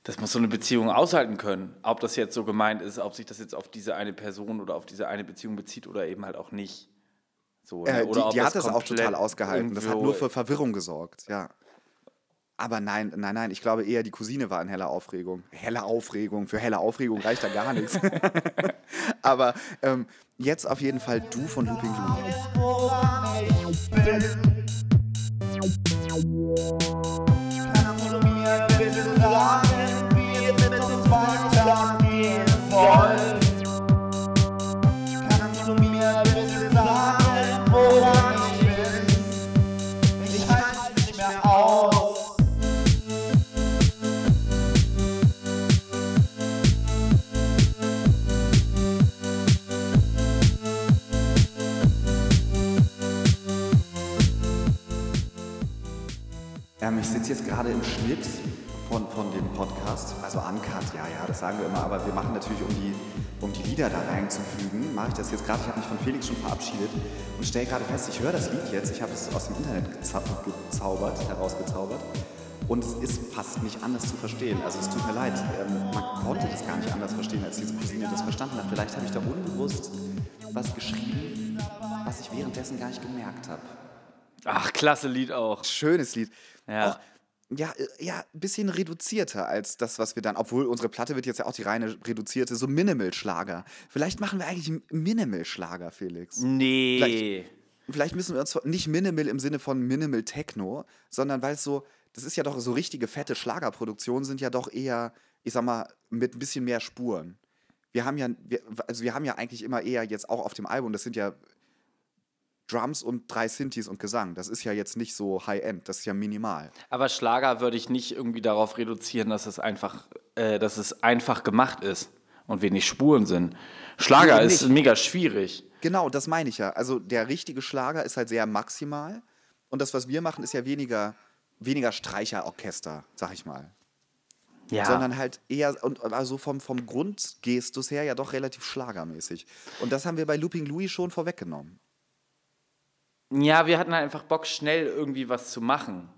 das muss so eine Beziehung aushalten können. Ob das jetzt so gemeint ist, ob sich das jetzt auf diese eine Person oder auf diese eine Beziehung bezieht oder eben halt auch nicht. So, ne? Äh, oder die ob die hat das auch total ausgehalten. Das hat nur für Verwirrung gesorgt, ja. Aber nein, nein, nein, ich glaube eher, die Cousine war in heller Aufregung. Helle Aufregung, für helle Aufregung reicht da gar nichts. (laughs) Aber ähm, jetzt auf jeden Fall du von Looping Louis. Ähm, ich sitze jetzt gerade im Schnitt von, von dem Podcast, also Uncut, ja, ja, das sagen wir immer, aber wir machen natürlich, um die, um die Lieder da reinzufügen, mache ich das jetzt gerade, ich habe mich von Felix schon verabschiedet und stelle gerade fest, ich höre das Lied jetzt, ich habe es aus dem Internet gezau gezaubert, herausgezaubert. Und es ist fast nicht anders zu verstehen, also es tut mir leid, ähm, man konnte das gar nicht anders verstehen, als diese Cousine das verstanden hat, vielleicht habe ich da unbewusst was geschrieben, was ich währenddessen gar nicht gemerkt habe. Ach, klasse Lied auch. Schönes Lied. Ja. Auch, ja, äh, ja, ein bisschen reduzierter als das, was wir dann, obwohl unsere Platte wird jetzt ja auch die reine reduzierte, so Minimal-Schlager. Vielleicht machen wir eigentlich Minimal-Schlager, Felix. Nee. Vielleicht müssen wir uns nicht Minimal im Sinne von Minimal Techno, sondern weil es so, das ist ja doch so richtige fette Schlagerproduktionen sind ja doch eher, ich sag mal, mit ein bisschen mehr Spuren. Wir haben ja, wir, also wir haben ja eigentlich immer eher jetzt auch auf dem Album, das sind ja Drums und drei Synthes und Gesang. Das ist ja jetzt nicht so High-End, das ist ja minimal. Aber Schlager würde ich nicht irgendwie darauf reduzieren, dass es einfach, äh, dass es einfach gemacht ist und wenig Spuren sind. Schlager Nee, ist mega schwierig. Genau, das meine ich ja. Also der richtige Schlager ist halt sehr maximal und das, was wir machen, ist ja weniger, weniger Streicherorchester, sag ich mal. Ja. sondern halt eher und also vom, vom Grundgestus her ja doch relativ schlagermäßig. Und das haben wir bei Looping Louis schon vorweggenommen. Ja, wir hatten halt einfach Bock, schnell irgendwie was zu machen.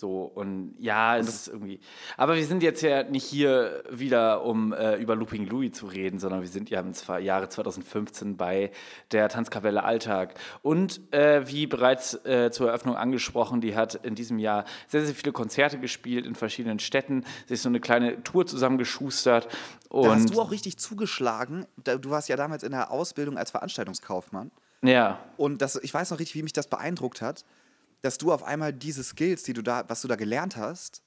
So, und ja, es ist irgendwie. Aber wir sind jetzt ja nicht hier wieder, um äh, über Looping Louis zu reden, sondern wir sind ja im Jahre 2015 bei der Tanzkapelle Alltag. Und äh, wie bereits äh, zur Eröffnung angesprochen, die hat in diesem Jahr sehr, sehr viele Konzerte gespielt in verschiedenen Städten, sich so eine kleine Tour zusammengeschustert. Und Da hast du auch richtig zugeschlagen. Du warst ja damals in der Ausbildung als Veranstaltungskaufmann. Ja. Und das, ich weiß noch richtig, wie mich das beeindruckt hat, dass du auf einmal diese Skills, die du da, was du da gelernt hast,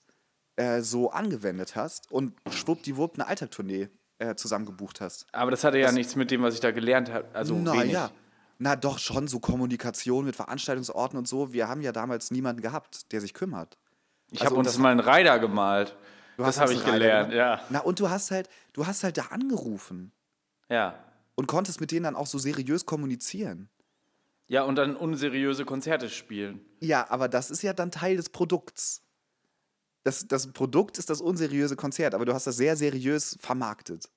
äh, so angewendet hast und schwuppdiwupp eine Alltagtournee äh, zusammen gebucht hast. Aber das hatte ja nichts mit dem, was ich da gelernt habe. Also Na wenig. ja. Na doch, schon so Kommunikation mit Veranstaltungsorten und so. Wir haben ja damals niemanden gehabt, der sich kümmert. Ich Also, habe uns das- mal einen Rider gemalt. Das habe ich gelernt, ja. Na, und du hast halt, du hast halt da angerufen Ja. Und konntest mit denen dann auch so seriös kommunizieren. Ja, und dann unseriöse Konzerte spielen. Ja, aber das ist ja dann Teil des Produkts. Das, das Produkt ist das unseriöse Konzert, aber du hast das sehr seriös vermarktet.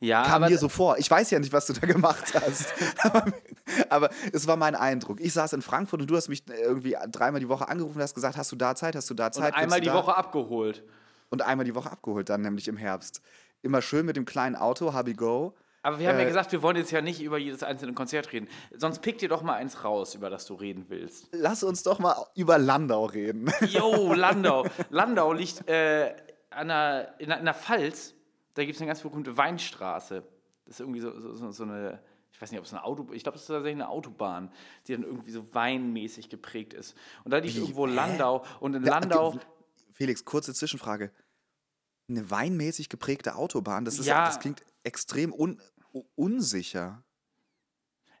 Ja, Kam mir so vor. Ich weiß ja nicht, was du da gemacht hast. (laughs) aber, aber es war mein Eindruck. Ich saß in Frankfurt und du hast mich irgendwie dreimal die Woche angerufen und hast gesagt, hast du da Zeit, hast du da und Zeit? einmal Kannst die? Woche abgeholt. Und einmal die Woche abgeholt dann, nämlich im Herbst. Immer schön mit dem kleinen Auto, Hubby Go. Aber wir haben ja Äh, gesagt, wir wollen jetzt ja nicht über jedes einzelne Konzert reden. Sonst pick dir doch mal eins raus, über das du reden willst. Lass uns doch mal über Landau reden. Jo, (laughs) Landau. Landau liegt äh, an der, in, der, Pfalz. Da gibt es eine ganz berühmte Weinstraße. Das ist irgendwie so, so, so, eine, ich weiß nicht, ob es eine Autobahn, ich glaube, es ist tatsächlich eine Autobahn, die dann irgendwie so weinmäßig geprägt ist. Und da liegt Wie? irgendwo? Landau. Und in Ja, Landau, Felix, kurze Zwischenfrage. Eine weinmäßig geprägte Autobahn, das, ist, Ja. das klingt extrem un, unsicher.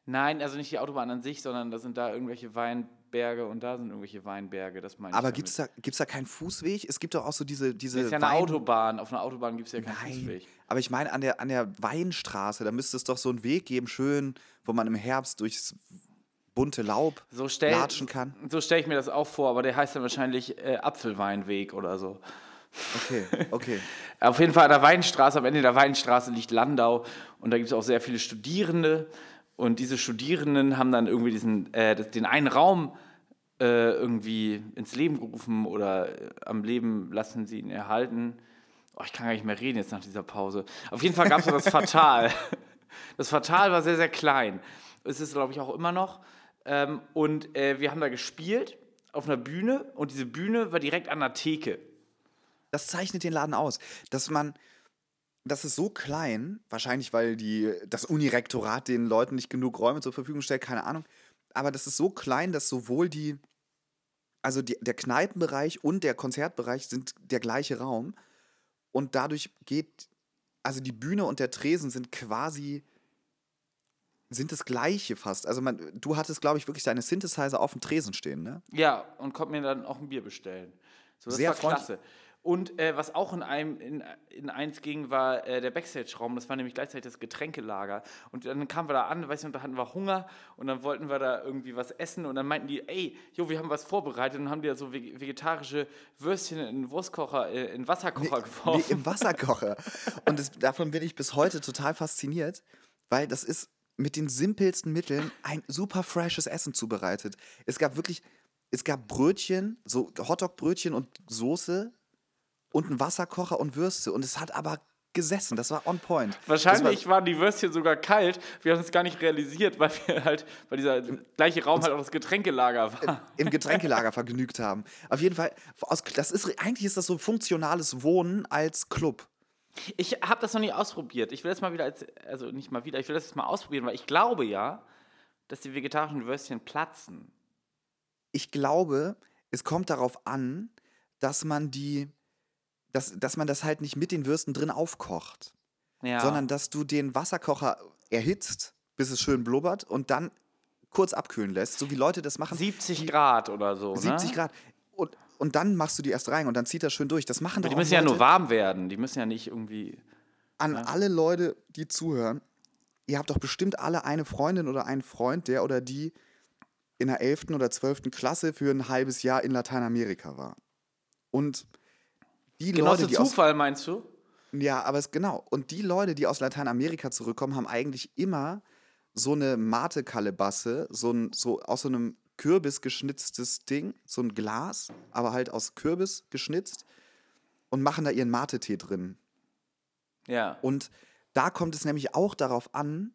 nein, also nicht die Autobahn an sich, sondern da sind da irgendwelche Weinberge und da sind irgendwelche Weinberge. Das meine. Aber gibt es da, gibt's da keinen Fußweg? Es gibt doch auch so diese, diese Das ist ja eine Wein- Autobahn. Auf einer Autobahn gibt es ja keinen Nein, Fußweg. aber ich meine an der, an der Weinstraße, da müsste es doch so einen Weg geben, schön, wo man im Herbst durchs bunte Laub So stell, latschen kann. So stelle ich mir das auch vor, aber der heißt dann wahrscheinlich äh, Apfelweinweg oder so. Okay, okay. (laughs) Auf jeden Fall an der Weinstraße, am Ende der Weinstraße liegt Landau und da gibt es auch sehr viele Studierende. Und diese Studierenden haben dann irgendwie diesen, äh, den einen Raum äh, irgendwie ins Leben gerufen oder äh, am Leben lassen sie ihn erhalten. Oh, ich kann gar nicht mehr reden jetzt nach dieser Pause. Auf jeden Fall gab es das Fatal. (laughs) Das Fatal war sehr, sehr klein. Es ist, glaube ich, auch immer noch. Ähm, und äh, wir haben da gespielt auf einer Bühne und diese Bühne war direkt an der Theke. Das zeichnet den Laden aus, dass man, das ist so klein, wahrscheinlich weil die, das Unirektorat den Leuten nicht genug Räume zur Verfügung stellt, keine Ahnung, aber das ist so klein, dass sowohl die, also die, der Kneipenbereich und der Konzertbereich sind der gleiche Raum und dadurch geht, also die Bühne und der Tresen sind quasi, sind das gleiche fast. Also man, du hattest, glaube ich, wirklich deine Synthesizer auf dem Tresen stehen, ne? Ja, und konnte mir dann auch ein Bier bestellen. So, das Sehr war klasse. Und äh, was auch in einem in, in eins ging, war äh, der Backstage-Raum. Das war nämlich gleichzeitig das Getränkelager. Und dann kamen wir da an, weißt du, und da hatten wir Hunger und dann wollten wir da irgendwie was essen und dann meinten die, ey, jo, wir haben was vorbereitet und haben die da so vege- vegetarische Würstchen in Wurstkocher, äh, in Wasserkocher Nee, geworfen. im Wasserkocher. Und das, davon bin ich bis heute total fasziniert, weil das ist mit den simpelsten Mitteln ein super freshes Essen zubereitet. Es gab wirklich, es gab Brötchen, so Hotdog-Brötchen und Soße und einen Wasserkocher und Würste. Und es hat aber gesessen. Das war on point. Wahrscheinlich war, waren die Würstchen sogar kalt. Wir haben es gar nicht realisiert, weil wir halt, weil dieser gleiche Raum halt auch das Getränkelager war. im Getränkelager (laughs) vergnügt haben. Auf jeden Fall, das ist, eigentlich ist das so funktionales Wohnen als Club. Ich habe das noch nie ausprobiert. Ich will das mal wieder, als, also nicht mal wieder, ich will das jetzt mal ausprobieren, weil ich glaube ja, dass die vegetarischen Würstchen platzen. Ich glaube, es kommt darauf an, dass man die, dass, dass man das halt nicht mit den Würsten drin aufkocht, Ja. sondern dass du den Wasserkocher erhitzt, bis es schön blubbert und dann kurz abkühlen lässt, so wie Leute das machen. 70 Grad oder so. 70 ne? Grad. Und, und dann machst du die erst rein und dann zieht das schön durch. Das machen Aber doch die müssen ja Leute nur warm werden. Die müssen ja nicht irgendwie. an alle Leute, die zuhören. Ihr habt doch bestimmt alle eine Freundin oder einen Freund, der oder die in der 11. oder 12. Klasse für ein halbes Jahr in Lateinamerika war. Und die Genau Leute, die aus, Zufall, meinst du? ja, aber es genau. Und die Leute, die aus Lateinamerika zurückkommen, haben eigentlich immer so eine Mate-Kalebasse, so, ein, so aus so einem Kürbis geschnitztes Ding, so ein Glas, aber halt aus Kürbis geschnitzt und machen da ihren Mate-Tee drin. Ja. Und da kommt es nämlich auch darauf an,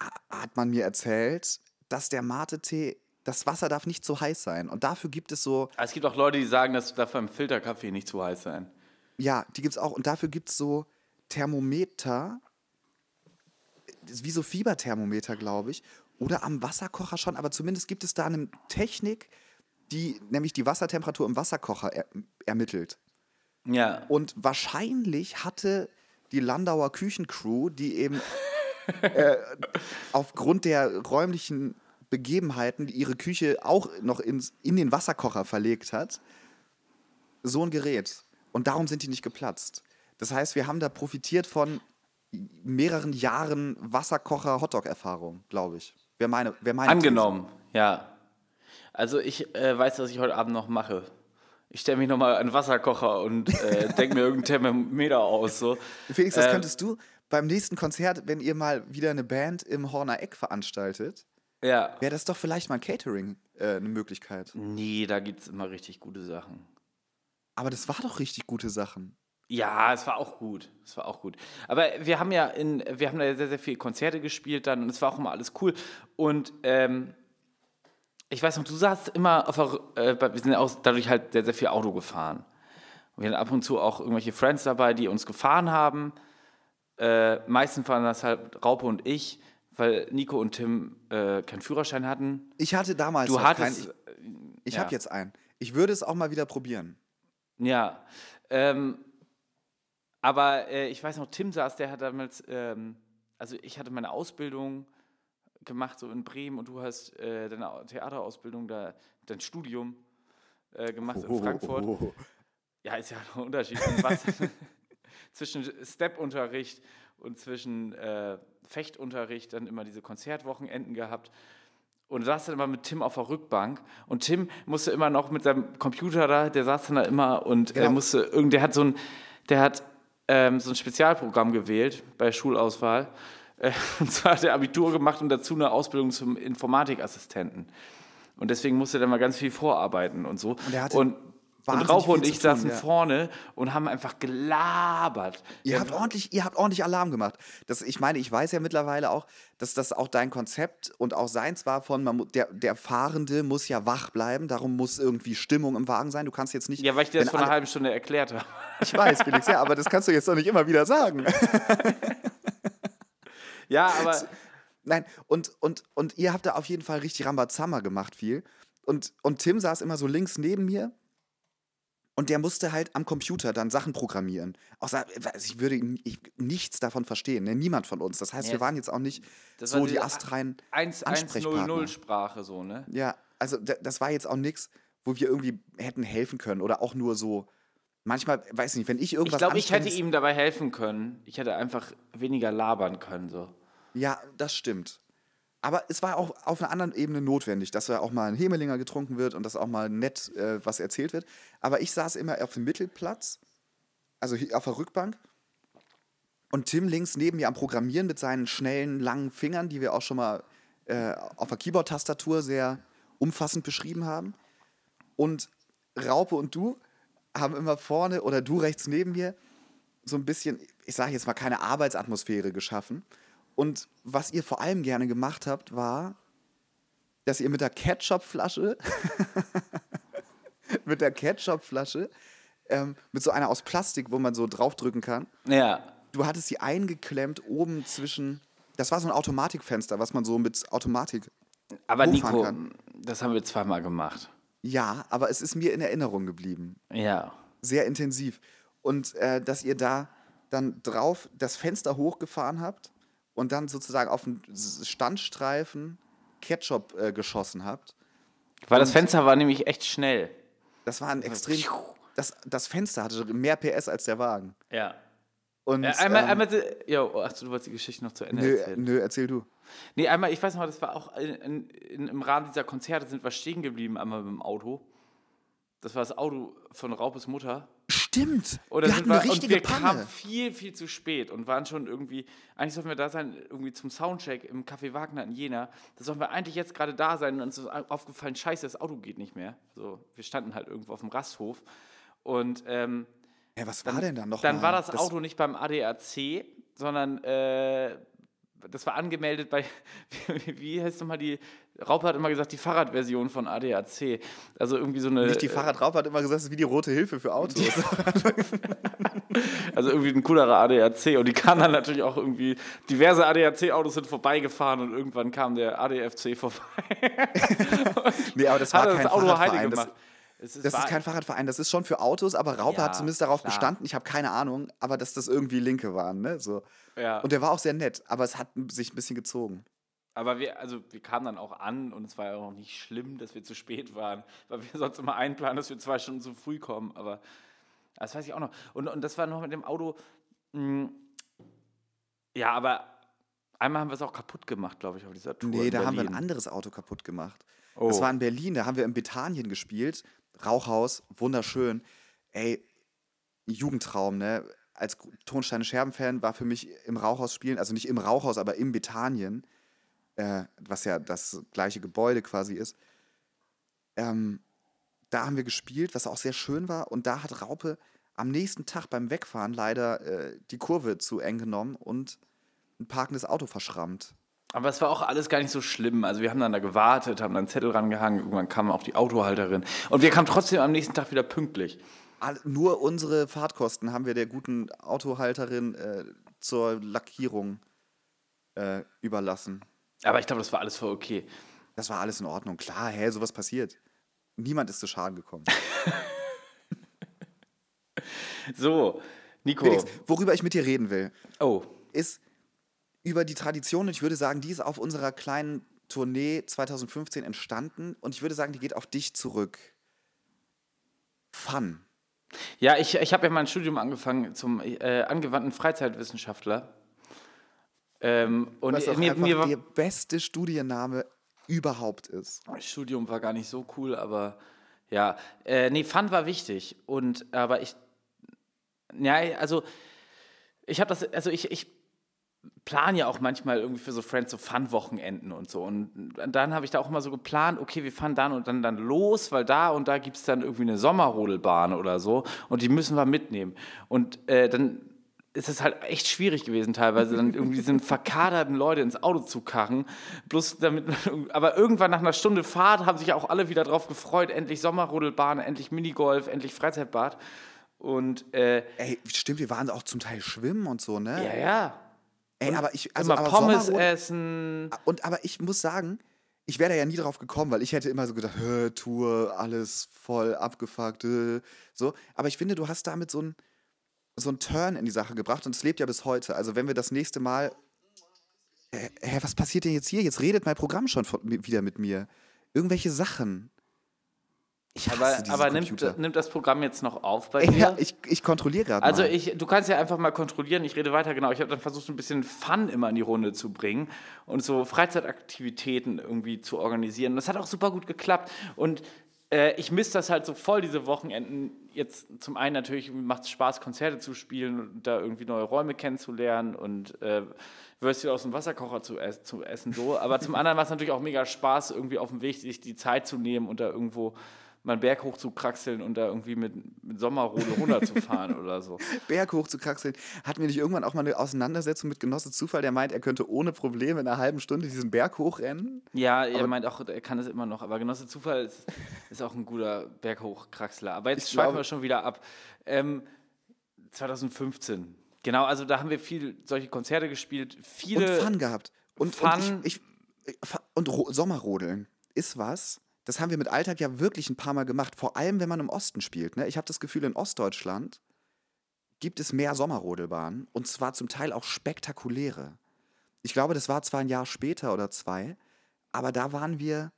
ha- hat man mir erzählt, dass der Mate-Tee, das Wasser darf nicht zu heiß sein. Und dafür gibt es so, es gibt auch Leute, die sagen, das darf beim Filterkaffee nicht zu heiß sein. ja, die gibt es auch. Und dafür gibt es so Thermometer, wie so Fieberthermometer, glaube ich. Oder am Wasserkocher schon, aber zumindest gibt es da eine Technik, die nämlich die Wassertemperatur im Wasserkocher er ermittelt. Ja. Und wahrscheinlich hatte die Landauer Küchencrew, die eben (laughs) äh, aufgrund der räumlichen Begebenheiten ihre Küche auch noch ins, in den Wasserkocher verlegt hat, so ein Gerät. Und darum sind die nicht geplatzt. Das heißt, wir haben da profitiert von mehreren Jahren Wasserkocher-Hotdog-Erfahrung, glaube ich. Wer meine, wer meine Angenommen, ja. Also ich äh, weiß, was ich heute Abend noch mache. Ich stelle mich nochmal an den Wasserkocher und äh, (laughs) denke mir irgendein Thermometer aus. So. These. Felix, das Ähm, könntest du beim nächsten Konzert, wenn ihr mal wieder eine Band im Horner Eck veranstaltet, Ja. wäre das doch vielleicht mal Catering äh, eine Möglichkeit. Nee, da gibt es immer richtig gute Sachen. Aber das war doch richtig gute Sachen. Ja, es war auch gut. Es war auch gut. Aber wir haben ja in, wir haben da sehr, sehr viele Konzerte gespielt dann und es war auch immer alles cool. Und ähm, ich weiß noch, du saßt immer auf der, äh, wir sind auch dadurch halt sehr, sehr viel Auto gefahren. Und wir hatten ab und zu auch irgendwelche Friends dabei, die uns gefahren haben. Äh, meistens waren das halt Raupe und ich, weil Nico und Tim äh, keinen Führerschein hatten. Ich hatte damals Du hattest, keinen. Ich, ich ja. habe jetzt einen. Ich würde es auch mal wieder probieren. Ja, ähm, aber äh, ich weiß noch, Tim saß, der hat damals, ähm, also ich hatte meine Ausbildung gemacht so in Bremen und du hast äh, deine Au- Theaterausbildung, da, dein Studium äh, gemacht in Frankfurt. Oh. Ja, ist ja ein Unterschied. (laughs) Zwischen Step-Unterricht und zwischen äh, Fechtunterricht dann immer diese Konzertwochenenden gehabt. Und saß dann immer mit Tim auf der Rückbank. Und Tim musste immer noch mit seinem Computer da, der saß dann da immer und Genau. er musste irgend, der hat so ein, der hat ähm, so ein Spezialprogramm gewählt bei Schulauswahl. Äh, (laughs) und zwar hat er Abitur gemacht und dazu eine Ausbildung zum Informatikassistenten. Und deswegen musste er dann mal ganz viel vorarbeiten und so. Und er hatte und, und Raupe und ich saßen ja. vorne und haben einfach gelabert. Ihr Ja, habt, ordentlich, ihr habt ordentlich Alarm gemacht. Das, ich meine, ich weiß ja mittlerweile auch, dass das auch dein Konzept und auch seins war von, man, der, der Fahrende muss ja wach bleiben, darum muss irgendwie Stimmung im Wagen sein. Du kannst jetzt nicht. ja, weil ich dir das vor einer halben Stunde erklärt habe. Ich weiß, Felix, ja, aber das kannst du jetzt doch nicht immer wieder sagen. (laughs) Ja, aber Nein, und, und, und ihr habt da auf jeden Fall richtig Rambazamba gemacht, viel. Und, und Tim saß immer so links neben mir und der musste halt am Computer dann Sachen programmieren. Außer, ich würde ich, nichts davon verstehen, ne? niemand von uns. Das heißt, Ja, wir waren jetzt auch nicht das so die astreinen 1-1-0-0 Ansprechpartner. Sprache so, ne? Ja, also da- das war jetzt auch nichts, wo wir irgendwie hätten helfen können oder auch nur so. Manchmal, weiß nicht, wenn ich Ich irgendwas glaube, ich hätte ihm dabei helfen können. Ich hätte einfach weniger labern können. So. Ja, das stimmt. Aber es war auch auf einer anderen Ebene notwendig, dass da auch mal ein Hemelinger getrunken wird und dass auch mal nett äh, was erzählt wird. Aber ich saß immer auf dem Mittelplatz, also auf der Rückbank. Und Tim links neben mir am Programmieren mit seinen schnellen, langen Fingern, die wir auch schon mal äh, auf der Keyboard-Tastatur sehr umfassend beschrieben haben. Und Raupe und du haben immer vorne oder du rechts neben mir so ein bisschen, ich sage jetzt mal, keine Arbeitsatmosphäre geschaffen. Und was ihr vor allem gerne gemacht habt, war, dass ihr mit der Ketchupflasche, (laughs) mit der Ketchupflasche, ähm, mit so einer aus Plastik, wo man so draufdrücken kann, Ja. du hattest sie eingeklemmt oben zwischen, das war so ein Automatikfenster, was man so mit Automatik, Aber Nico, kann. das haben wir zweimal gemacht. ja, aber es ist mir in Erinnerung geblieben. Ja. sehr intensiv. Und äh, dass ihr da dann drauf das Fenster hochgefahren habt und dann sozusagen auf den Standstreifen Ketchup äh, geschossen habt. Weil das Fenster war nämlich echt schnell. Das war ein extrem. Das, das Fenster hatte mehr PS als der Wagen. Ja. Und, Äh, einmal, ähm, einmal, jo, achso, du wolltest die Geschichte noch zu Ende nö, erzählen. nö, erzähl du. Nee, einmal, ich weiß noch, das war auch in, in, im Rahmen dieser Konzerte sind wir stehen geblieben, einmal mit dem Auto. Das war das Auto von Raupes Mutter. Stimmt. Oder wir sind hatten eine wir, richtige und wir Panne. kamen viel, viel zu spät und waren schon irgendwie, eigentlich sollten wir da sein, irgendwie zum Soundcheck im Café Wagner in Jena. Da sollten wir eigentlich jetzt gerade da sein und uns ist aufgefallen, scheiße, das Auto geht nicht mehr. So, wir standen halt irgendwo auf dem Rasthof und ähm, Ja, was war denn dann noch? dann mal? war das, Auto nicht beim ADAC, sondern äh, das war angemeldet bei, (laughs) wie, heißt nochmal die, Raupe hat immer gesagt, die Fahrradversion von ADAC. Also irgendwie so eine. Nicht die Fahrradraupe hat immer gesagt, das ist wie die rote Hilfe für Autos. (laughs) Also irgendwie ein coolerer ADAC. Und die kamen dann natürlich auch irgendwie, diverse ADAC-Autos sind vorbeigefahren und irgendwann kam der ADFC vorbei. (laughs) nee, aber das Hat war das kein Auto heile Fahrradverein. Das, gemacht. Es das war- ist kein Fahrradverein, das ist schon für Autos, aber Raupe Ja, hat zumindest darauf klar. bestanden, ich habe keine Ahnung, aber dass das irgendwie Linke waren, ne? So. Ja. Und der war auch sehr nett, aber es hat sich ein bisschen gezogen. Aber wir, also wir kamen dann auch an und es war ja auch nicht schlimm, dass wir zu spät waren, weil wir (laughs) sonst immer einplanen, dass wir zwei Stunden zu früh kommen. Aber das weiß ich auch noch. Und, und das war noch mit dem Auto. Mh, ja, aber einmal haben wir es auch kaputt gemacht, glaube ich, auf dieser Tour. Nee, in da haben wir ein Berlin. anderes Auto kaputt gemacht. Oh. Das war in Berlin, da haben wir im Bethanien gespielt. Rauchhaus, wunderschön. Ey, Jugendtraum, ne? Als Tonsteine Scherben-Fan war für mich im Rauchhaus spielen, also nicht im Rauchhaus, aber im Bethanien, äh, was ja das gleiche Gebäude quasi ist. Ähm, da haben wir gespielt, was auch sehr schön war. Und da hat Raupe am nächsten Tag beim Wegfahren leider äh, die Kurve zu eng genommen und ein parkendes Auto verschrammt. Aber es war auch alles gar nicht so schlimm. Also wir haben dann da gewartet, haben dann einen Zettel rangehangen, irgendwann kam auch die Autohalterin. Und wir kamen trotzdem am nächsten Tag wieder pünktlich. Nur unsere Fahrtkosten haben wir der guten Autohalterin äh, zur Lackierung äh, überlassen. Aber ich glaube, das war alles voll okay. Das war alles in Ordnung. Klar, hä, sowas passiert. Niemand ist zu Schaden gekommen. (laughs) So, Nico. Felix, worüber ich mit dir reden will, Oh, ist über die Tradition, und ich würde sagen, die ist auf unserer kleinen Tournee 2015 entstanden und ich würde sagen, die geht auf dich zurück. Fun. Ja, ich, ich habe ja mein Studium angefangen zum äh, angewandten Freizeitwissenschaftler. Ähm, und Was auch mir, mir war, der beste Studienname überhaupt ist. Studium war gar nicht so cool, aber ja, äh, nee, Fun war wichtig. Und aber ich, ja, also ich habe das, also ich, ich plane ja auch manchmal irgendwie für so Friends so Fun-Wochenenden und so. Und dann habe ich da auch immer so geplant, okay, wir fahren dann und dann, dann los, weil da und da gibt es dann irgendwie eine Sommerrodelbahn oder so und die müssen wir mitnehmen. Und äh, dann ist es halt echt schwierig gewesen, teilweise dann irgendwie diesen verkaderten Leute ins Auto zu karren. Bloß damit, aber irgendwann nach einer Stunde Fahrt haben sich auch alle wieder drauf gefreut, endlich Sommerrodelbahn, endlich Minigolf, endlich Freizeitbad. Und äh, Ey, stimmt, wir waren auch zum Teil schwimmen und so, ne? ja, ja. Ey, aber ich, also Immer aber Pommes Sommerrot- essen. Und aber ich muss sagen, ich wäre da ja nie drauf gekommen, weil ich hätte immer so gedacht, Hö, Tour, alles voll abgefuckt, äh, so. Aber ich finde, du hast damit so einen so einen Turn in die Sache gebracht und es lebt ja bis heute. Also wenn wir das nächste Mal, hä, was passiert denn jetzt hier? Jetzt redet mein Programm schon von, wieder mit mir. Irgendwelche Sachen. Ich hasse Aber, aber nimmt, nimmt das Programm jetzt noch auf bei dir? Ja, ich, ich kontrolliere gerade Also mal. ich, du kannst ja einfach mal kontrollieren, ich rede weiter, genau. Ich habe dann versucht, ein bisschen Fun immer in die Runde zu bringen und so Freizeitaktivitäten irgendwie zu organisieren. Das hat auch super gut geklappt. Und äh, ich misse das halt so voll, diese Wochenenden. Jetzt zum einen natürlich macht es Spaß, Konzerte zu spielen und da irgendwie neue Räume kennenzulernen und äh, Würstchen aus dem Wasserkocher zu, ess zu essen. So. Aber zum anderen macht es natürlich auch mega Spaß, irgendwie auf dem Weg sich die Zeit zu nehmen und da irgendwo mal einen Berg hoch zu kraxeln und da irgendwie mit, mit Sommerrode runterzufahren (laughs) oder so. Berg hoch zu kraxeln. Hatten wir nicht irgendwann auch mal eine Auseinandersetzung mit Genosse Zufall, der meint, er könnte ohne Probleme in einer halben Stunde diesen Berg hochrennen? Ja, er meint auch, er kann es immer noch. Aber Genosse Zufall ist, ist auch ein guter Berghochkraxler. Aber jetzt schweifen wir schon wieder ab. Ähm, 2015. Genau, also da haben wir viel solche Konzerte gespielt. Viele. Und Fun gehabt. Und, Fun. und, ich, ich, und Ro Sommerrodeln ist was. Das haben wir mit Alltag ja wirklich ein paar Mal gemacht. Vor allem, wenn man im Osten spielt. Ne? Ich habe das Gefühl, in Ostdeutschland gibt es mehr Sommerrodelbahnen. Und zwar zum Teil auch spektakuläre. Ich glaube, das war zwar ein Jahr später oder zwei, aber da waren wir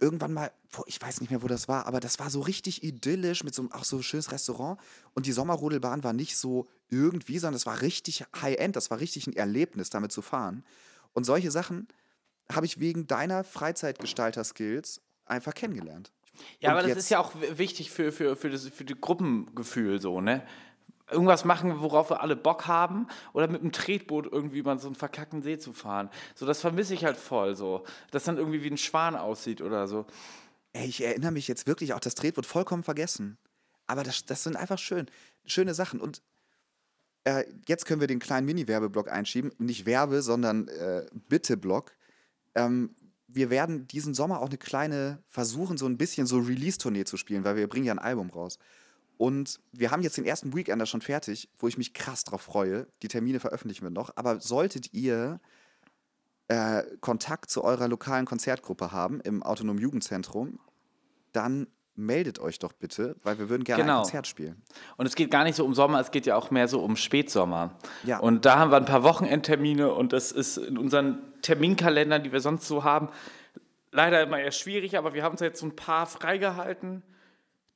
irgendwann mal, ich weiß nicht mehr, wo das war, aber das war so richtig idyllisch mit so einem auch so schönes Restaurant. Und die Sommerrodelbahn war nicht so irgendwie, sondern es war richtig High-End, das war richtig ein Erlebnis, damit zu fahren. Und solche Sachen habe ich wegen deiner Freizeitgestalter-Skills einfach kennengelernt. Ja, Und aber das ist ja auch wichtig für, für, für, das, für das Gruppengefühl so, ne? Irgendwas machen, worauf wir alle Bock haben oder mit einem Tretboot irgendwie über so einen verkackten See zu fahren. So, das vermisse ich halt voll so. Das dann irgendwie wie ein Schwan aussieht oder so. Ey, ich erinnere mich jetzt wirklich auch, das Tretboot vollkommen vergessen. Aber das, das sind einfach schön, schöne Sachen. Und äh, jetzt können wir den kleinen Mini-Werbeblock einschieben. Nicht Werbe, sondern äh, Bitte-Block. Ähm, wir werden diesen Sommer auch eine kleine versuchen, so ein bisschen so Release-Tournee zu spielen, weil wir bringen ja ein Album raus. Und wir haben jetzt den ersten Weekender schon fertig, wo ich mich krass drauf freue. Die Termine veröffentlichen wir noch. Aber solltet ihr äh, Kontakt zu eurer lokalen Konzertgruppe haben im Autonom Jugendzentrum, dann meldet euch doch bitte, weil wir würden gerne Genau. ein Konzert spielen. Und es geht gar nicht so um Sommer, es geht ja auch mehr so um Spätsommer. Ja. Und da haben wir ein paar Wochenendtermine und das ist in unseren Terminkalendern, die wir sonst so haben, leider immer eher schwierig, aber wir haben uns jetzt so ein paar freigehalten.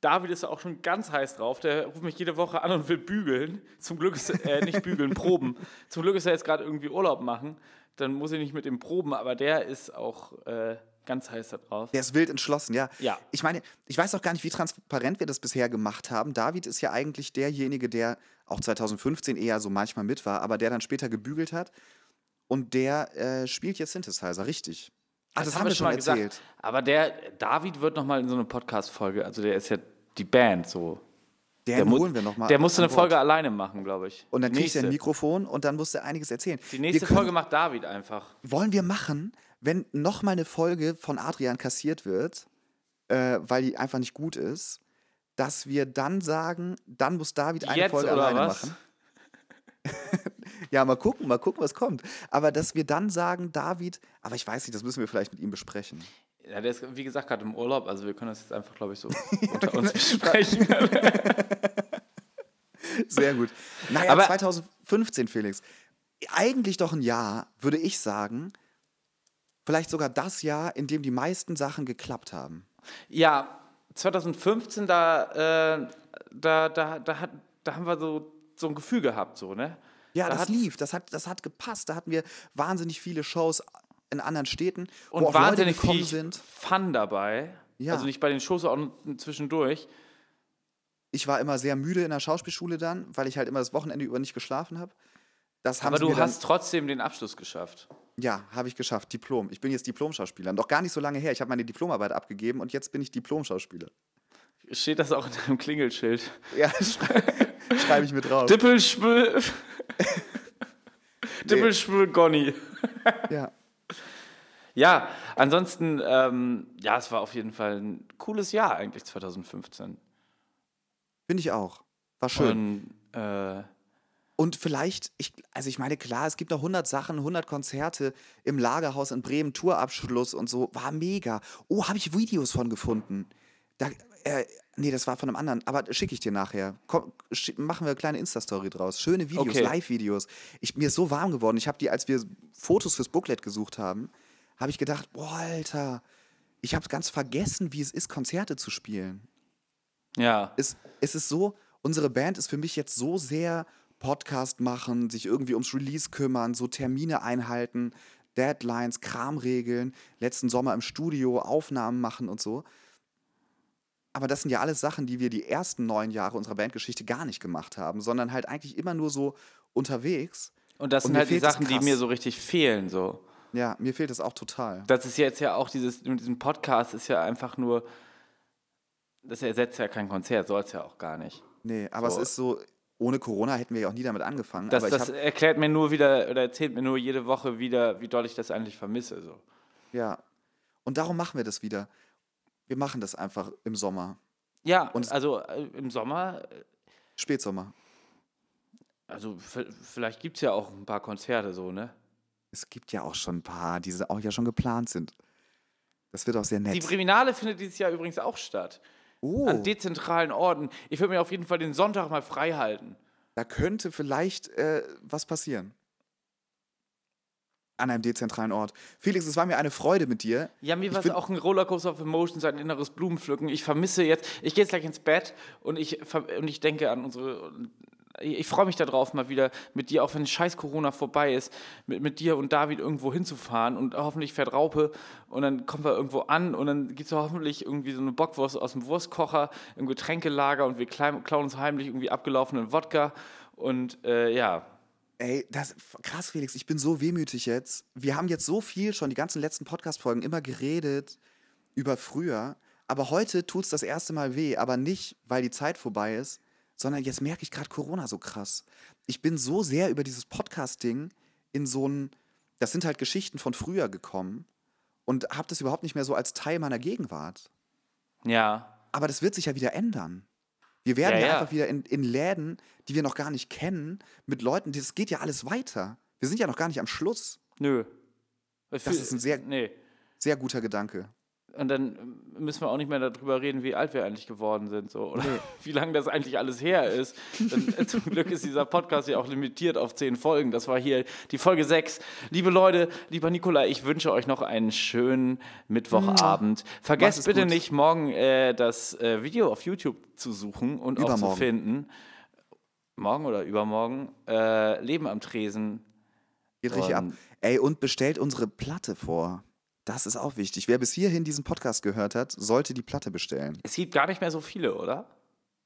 David ist auch schon ganz heiß drauf. Der ruft mich jede Woche an und will bügeln. Zum Glück ist äh, nicht bügeln, proben. Zum Glück ist er jetzt gerade irgendwie Urlaub machen. Dann muss ich nicht mit ihm proben, aber der ist auch äh, ganz heiß da drauf. Der ist wild entschlossen, ja. Ja. Ich meine, ich weiß auch gar nicht, wie transparent wir das bisher gemacht haben. David ist ja eigentlich derjenige, der auch 2015 eher so manchmal mit war, aber der dann später gebügelt hat. Und der äh, spielt jetzt Synthesizer, richtig. Ah, das, haben wir schon mal erzählt. gesagt. Aber der David wird noch mal in so eine Podcast-Folge, also der ist ja die Band so. Der, mu- holen wir nochmal. der musste eine Folge alleine machen, glaube ich. Und dann kriegt er ein. Mikrofon und dann muss er einiges erzählen. Die nächste können, Folge macht David einfach. wollen wir machen, wenn nochmal eine Folge von Adrian kassiert wird, äh, weil die einfach nicht gut ist, dass wir dann sagen, dann muss David eine Jetzt Folge alleine was? machen. (laughs) Ja, mal gucken, mal gucken, was kommt. Aber dass wir dann sagen, David, aber ich weiß nicht, das müssen wir vielleicht mit ihm besprechen. Ja, der ist, wie gesagt, gerade im Urlaub, also wir können das jetzt einfach, glaube ich, so (laughs) unter uns besprechen. (laughs) Sehr gut. Naja, Aber- 2015, Felix. Eigentlich doch ein Jahr, würde ich sagen. Vielleicht sogar das Jahr, in dem die meisten Sachen geklappt haben. ja, 2015, da, äh, da, da, da, hat, da haben wir so, so ein Gefühl gehabt, so, ne? Ja, da das lief, das hat, das hat gepasst. Da hatten wir wahnsinnig viele Shows in anderen Städten, Und wo auch wahnsinnig Leute gekommen viel sind. Fun dabei. Ja. Also nicht bei den Shows, sondern zwischendurch. Ich war immer sehr müde in der Schauspielschule dann, weil ich halt immer das Wochenende über nicht geschlafen habe. Aber du hast trotzdem den Abschluss geschafft. Ja, habe ich geschafft. Diplom. Ich bin jetzt Diplomschauspieler. Noch gar nicht so lange her. Ich habe meine Diplomarbeit abgegeben und jetzt bin ich Diplomschauspieler. Steht das auch in deinem Klingelschild? Ja, schrei schreibe ich mit drauf. Dippelspül. Dippelspül Gonny. Ja. Ja, ansonsten, ähm, ja, es war auf jeden Fall ein cooles Jahr eigentlich 2015. Finde ich auch. War schön. Und, äh, Und vielleicht, ich, also ich meine, klar, es gibt noch 100 Sachen, 100 Konzerte im Lagerhaus in Bremen, Tourabschluss und so. War mega. Oh, habe ich Videos von gefunden. Da, äh, nee, das war von einem anderen, aber schicke ich dir nachher. Komm, machen wir eine kleine Insta-Story draus. Schöne Videos, Okay. Live-Videos. Ich, mir ist so warm geworden. Ich habe die, als wir Fotos fürs Booklet gesucht haben, habe ich gedacht, boah, Alter, ich habe ganz vergessen, wie es ist, Konzerte zu spielen ja. es, es ist so, unsere Band ist für mich jetzt so sehr Podcast machen, sich irgendwie ums Release kümmern, so Termine einhalten, Deadlines, Kramregeln, letzten Sommer im Studio Aufnahmen machen und so. Aber das sind ja alles Sachen, die wir die ersten neun Jahre unserer Bandgeschichte gar nicht gemacht haben, sondern halt eigentlich immer nur so unterwegs. Und das Und sind mir halt die Sachen, die mir so richtig fehlen. So. Ja, mir fehlt das auch total. Das ist jetzt ja auch dieses, mit diesem Podcast ist ja einfach nur, das ersetzt ja kein Konzert, soll es ja auch gar nicht. Nee, aber So. es ist so, ohne Corona hätten wir ja auch nie damit angefangen. Das, das erklärt mir nur wieder oder erzählt mir nur jede Woche wieder, wie doll ich das eigentlich vermisse. So. ja. Und darum machen wir das wieder. Wir machen das einfach im Sommer. Ja, Und- also äh, im Sommer, äh, Spätsommer. also vielleicht gibt es ja auch ein paar Konzerte so, ne? Es gibt ja auch schon ein paar, die auch ja schon geplant sind. Das wird auch sehr nett. Die Priminale findet dieses Jahr übrigens auch statt. Oh, An dezentralen Orten. Ich würde mir auf jeden Fall den Sonntag mal frei halten. da könnte vielleicht äh, was passieren. An einem dezentralen Ort. Felix, es war mir eine Freude mit dir. Ja, mir war es auch ein Rollercoaster of Emotions, ein inneres Blumenpflücken. Ich vermisse jetzt, ich gehe jetzt gleich ins Bett und ich, und ich denke an unsere. Ich, freue mich darauf, mal wieder mit dir, auch wenn scheiß Corona vorbei ist, mit, mit dir und David irgendwo hinzufahren und hoffentlich fährt Raupe und dann kommen wir irgendwo an und dann gibt es hoffentlich irgendwie so eine Bockwurst aus dem Wurstkocher im Getränkelager und wir klauen klauen uns heimlich irgendwie abgelaufenen Wodka und äh, ja, Ey, das krass, Felix. Ich bin so wehmütig jetzt. Wir haben jetzt so viel schon die ganzen letzten Podcast-Folgen immer geredet über früher. Aber heute tut es das erste Mal weh. Aber nicht, weil die Zeit vorbei ist, sondern jetzt merke ich gerade Corona so krass. Ich bin so sehr über dieses Podcast-Ding in so ein. Das sind halt Geschichten von früher gekommen und habe das überhaupt nicht mehr so als Teil meiner Gegenwart. ja, Aber das wird sich ja wieder ändern. Wir werden Ja, ja, ja. einfach wieder in, in Läden, die wir noch gar nicht kennen, mit Leuten, das geht ja alles weiter. Wir sind ja noch gar nicht am Schluss. nö. Das ist ein sehr- Nee. Sehr guter Gedanke. Und dann müssen wir auch nicht mehr darüber reden, wie alt wir eigentlich geworden sind. So. Oder (laughs) wie lange das eigentlich alles her ist. Denn, äh, zum (laughs) Glück ist dieser Podcast ja auch limitiert auf zehn Folgen. Das war hier die Folge 6. Liebe Leute, lieber Nikola, ich wünsche euch noch einen schönen Mittwochabend. Mach's Vergesst es bitte gut. nicht, morgen äh, das äh, Video auf YouTube zu suchen und auch zu Übermorgen. finden. Morgen oder übermorgen. Äh, Leben am Tresen. Geht richtig ab. Ey, und bestellt unsere Platte vor. Das ist auch wichtig. Wer bis hierhin diesen Podcast gehört hat, sollte die Platte bestellen. Es gibt gar nicht mehr so viele, oder?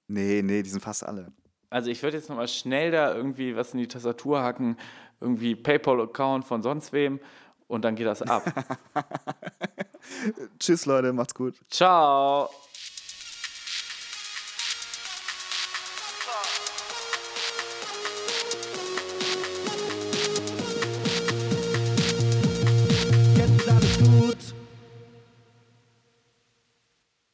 Nee, nee, die sind fast alle. Also ich würde jetzt nochmal schnell da irgendwie was in die Tastatur hacken, irgendwie PayPal-Account von sonst wem und dann geht das ab. (laughs) Tschüss, Leute, macht's gut. Ciao.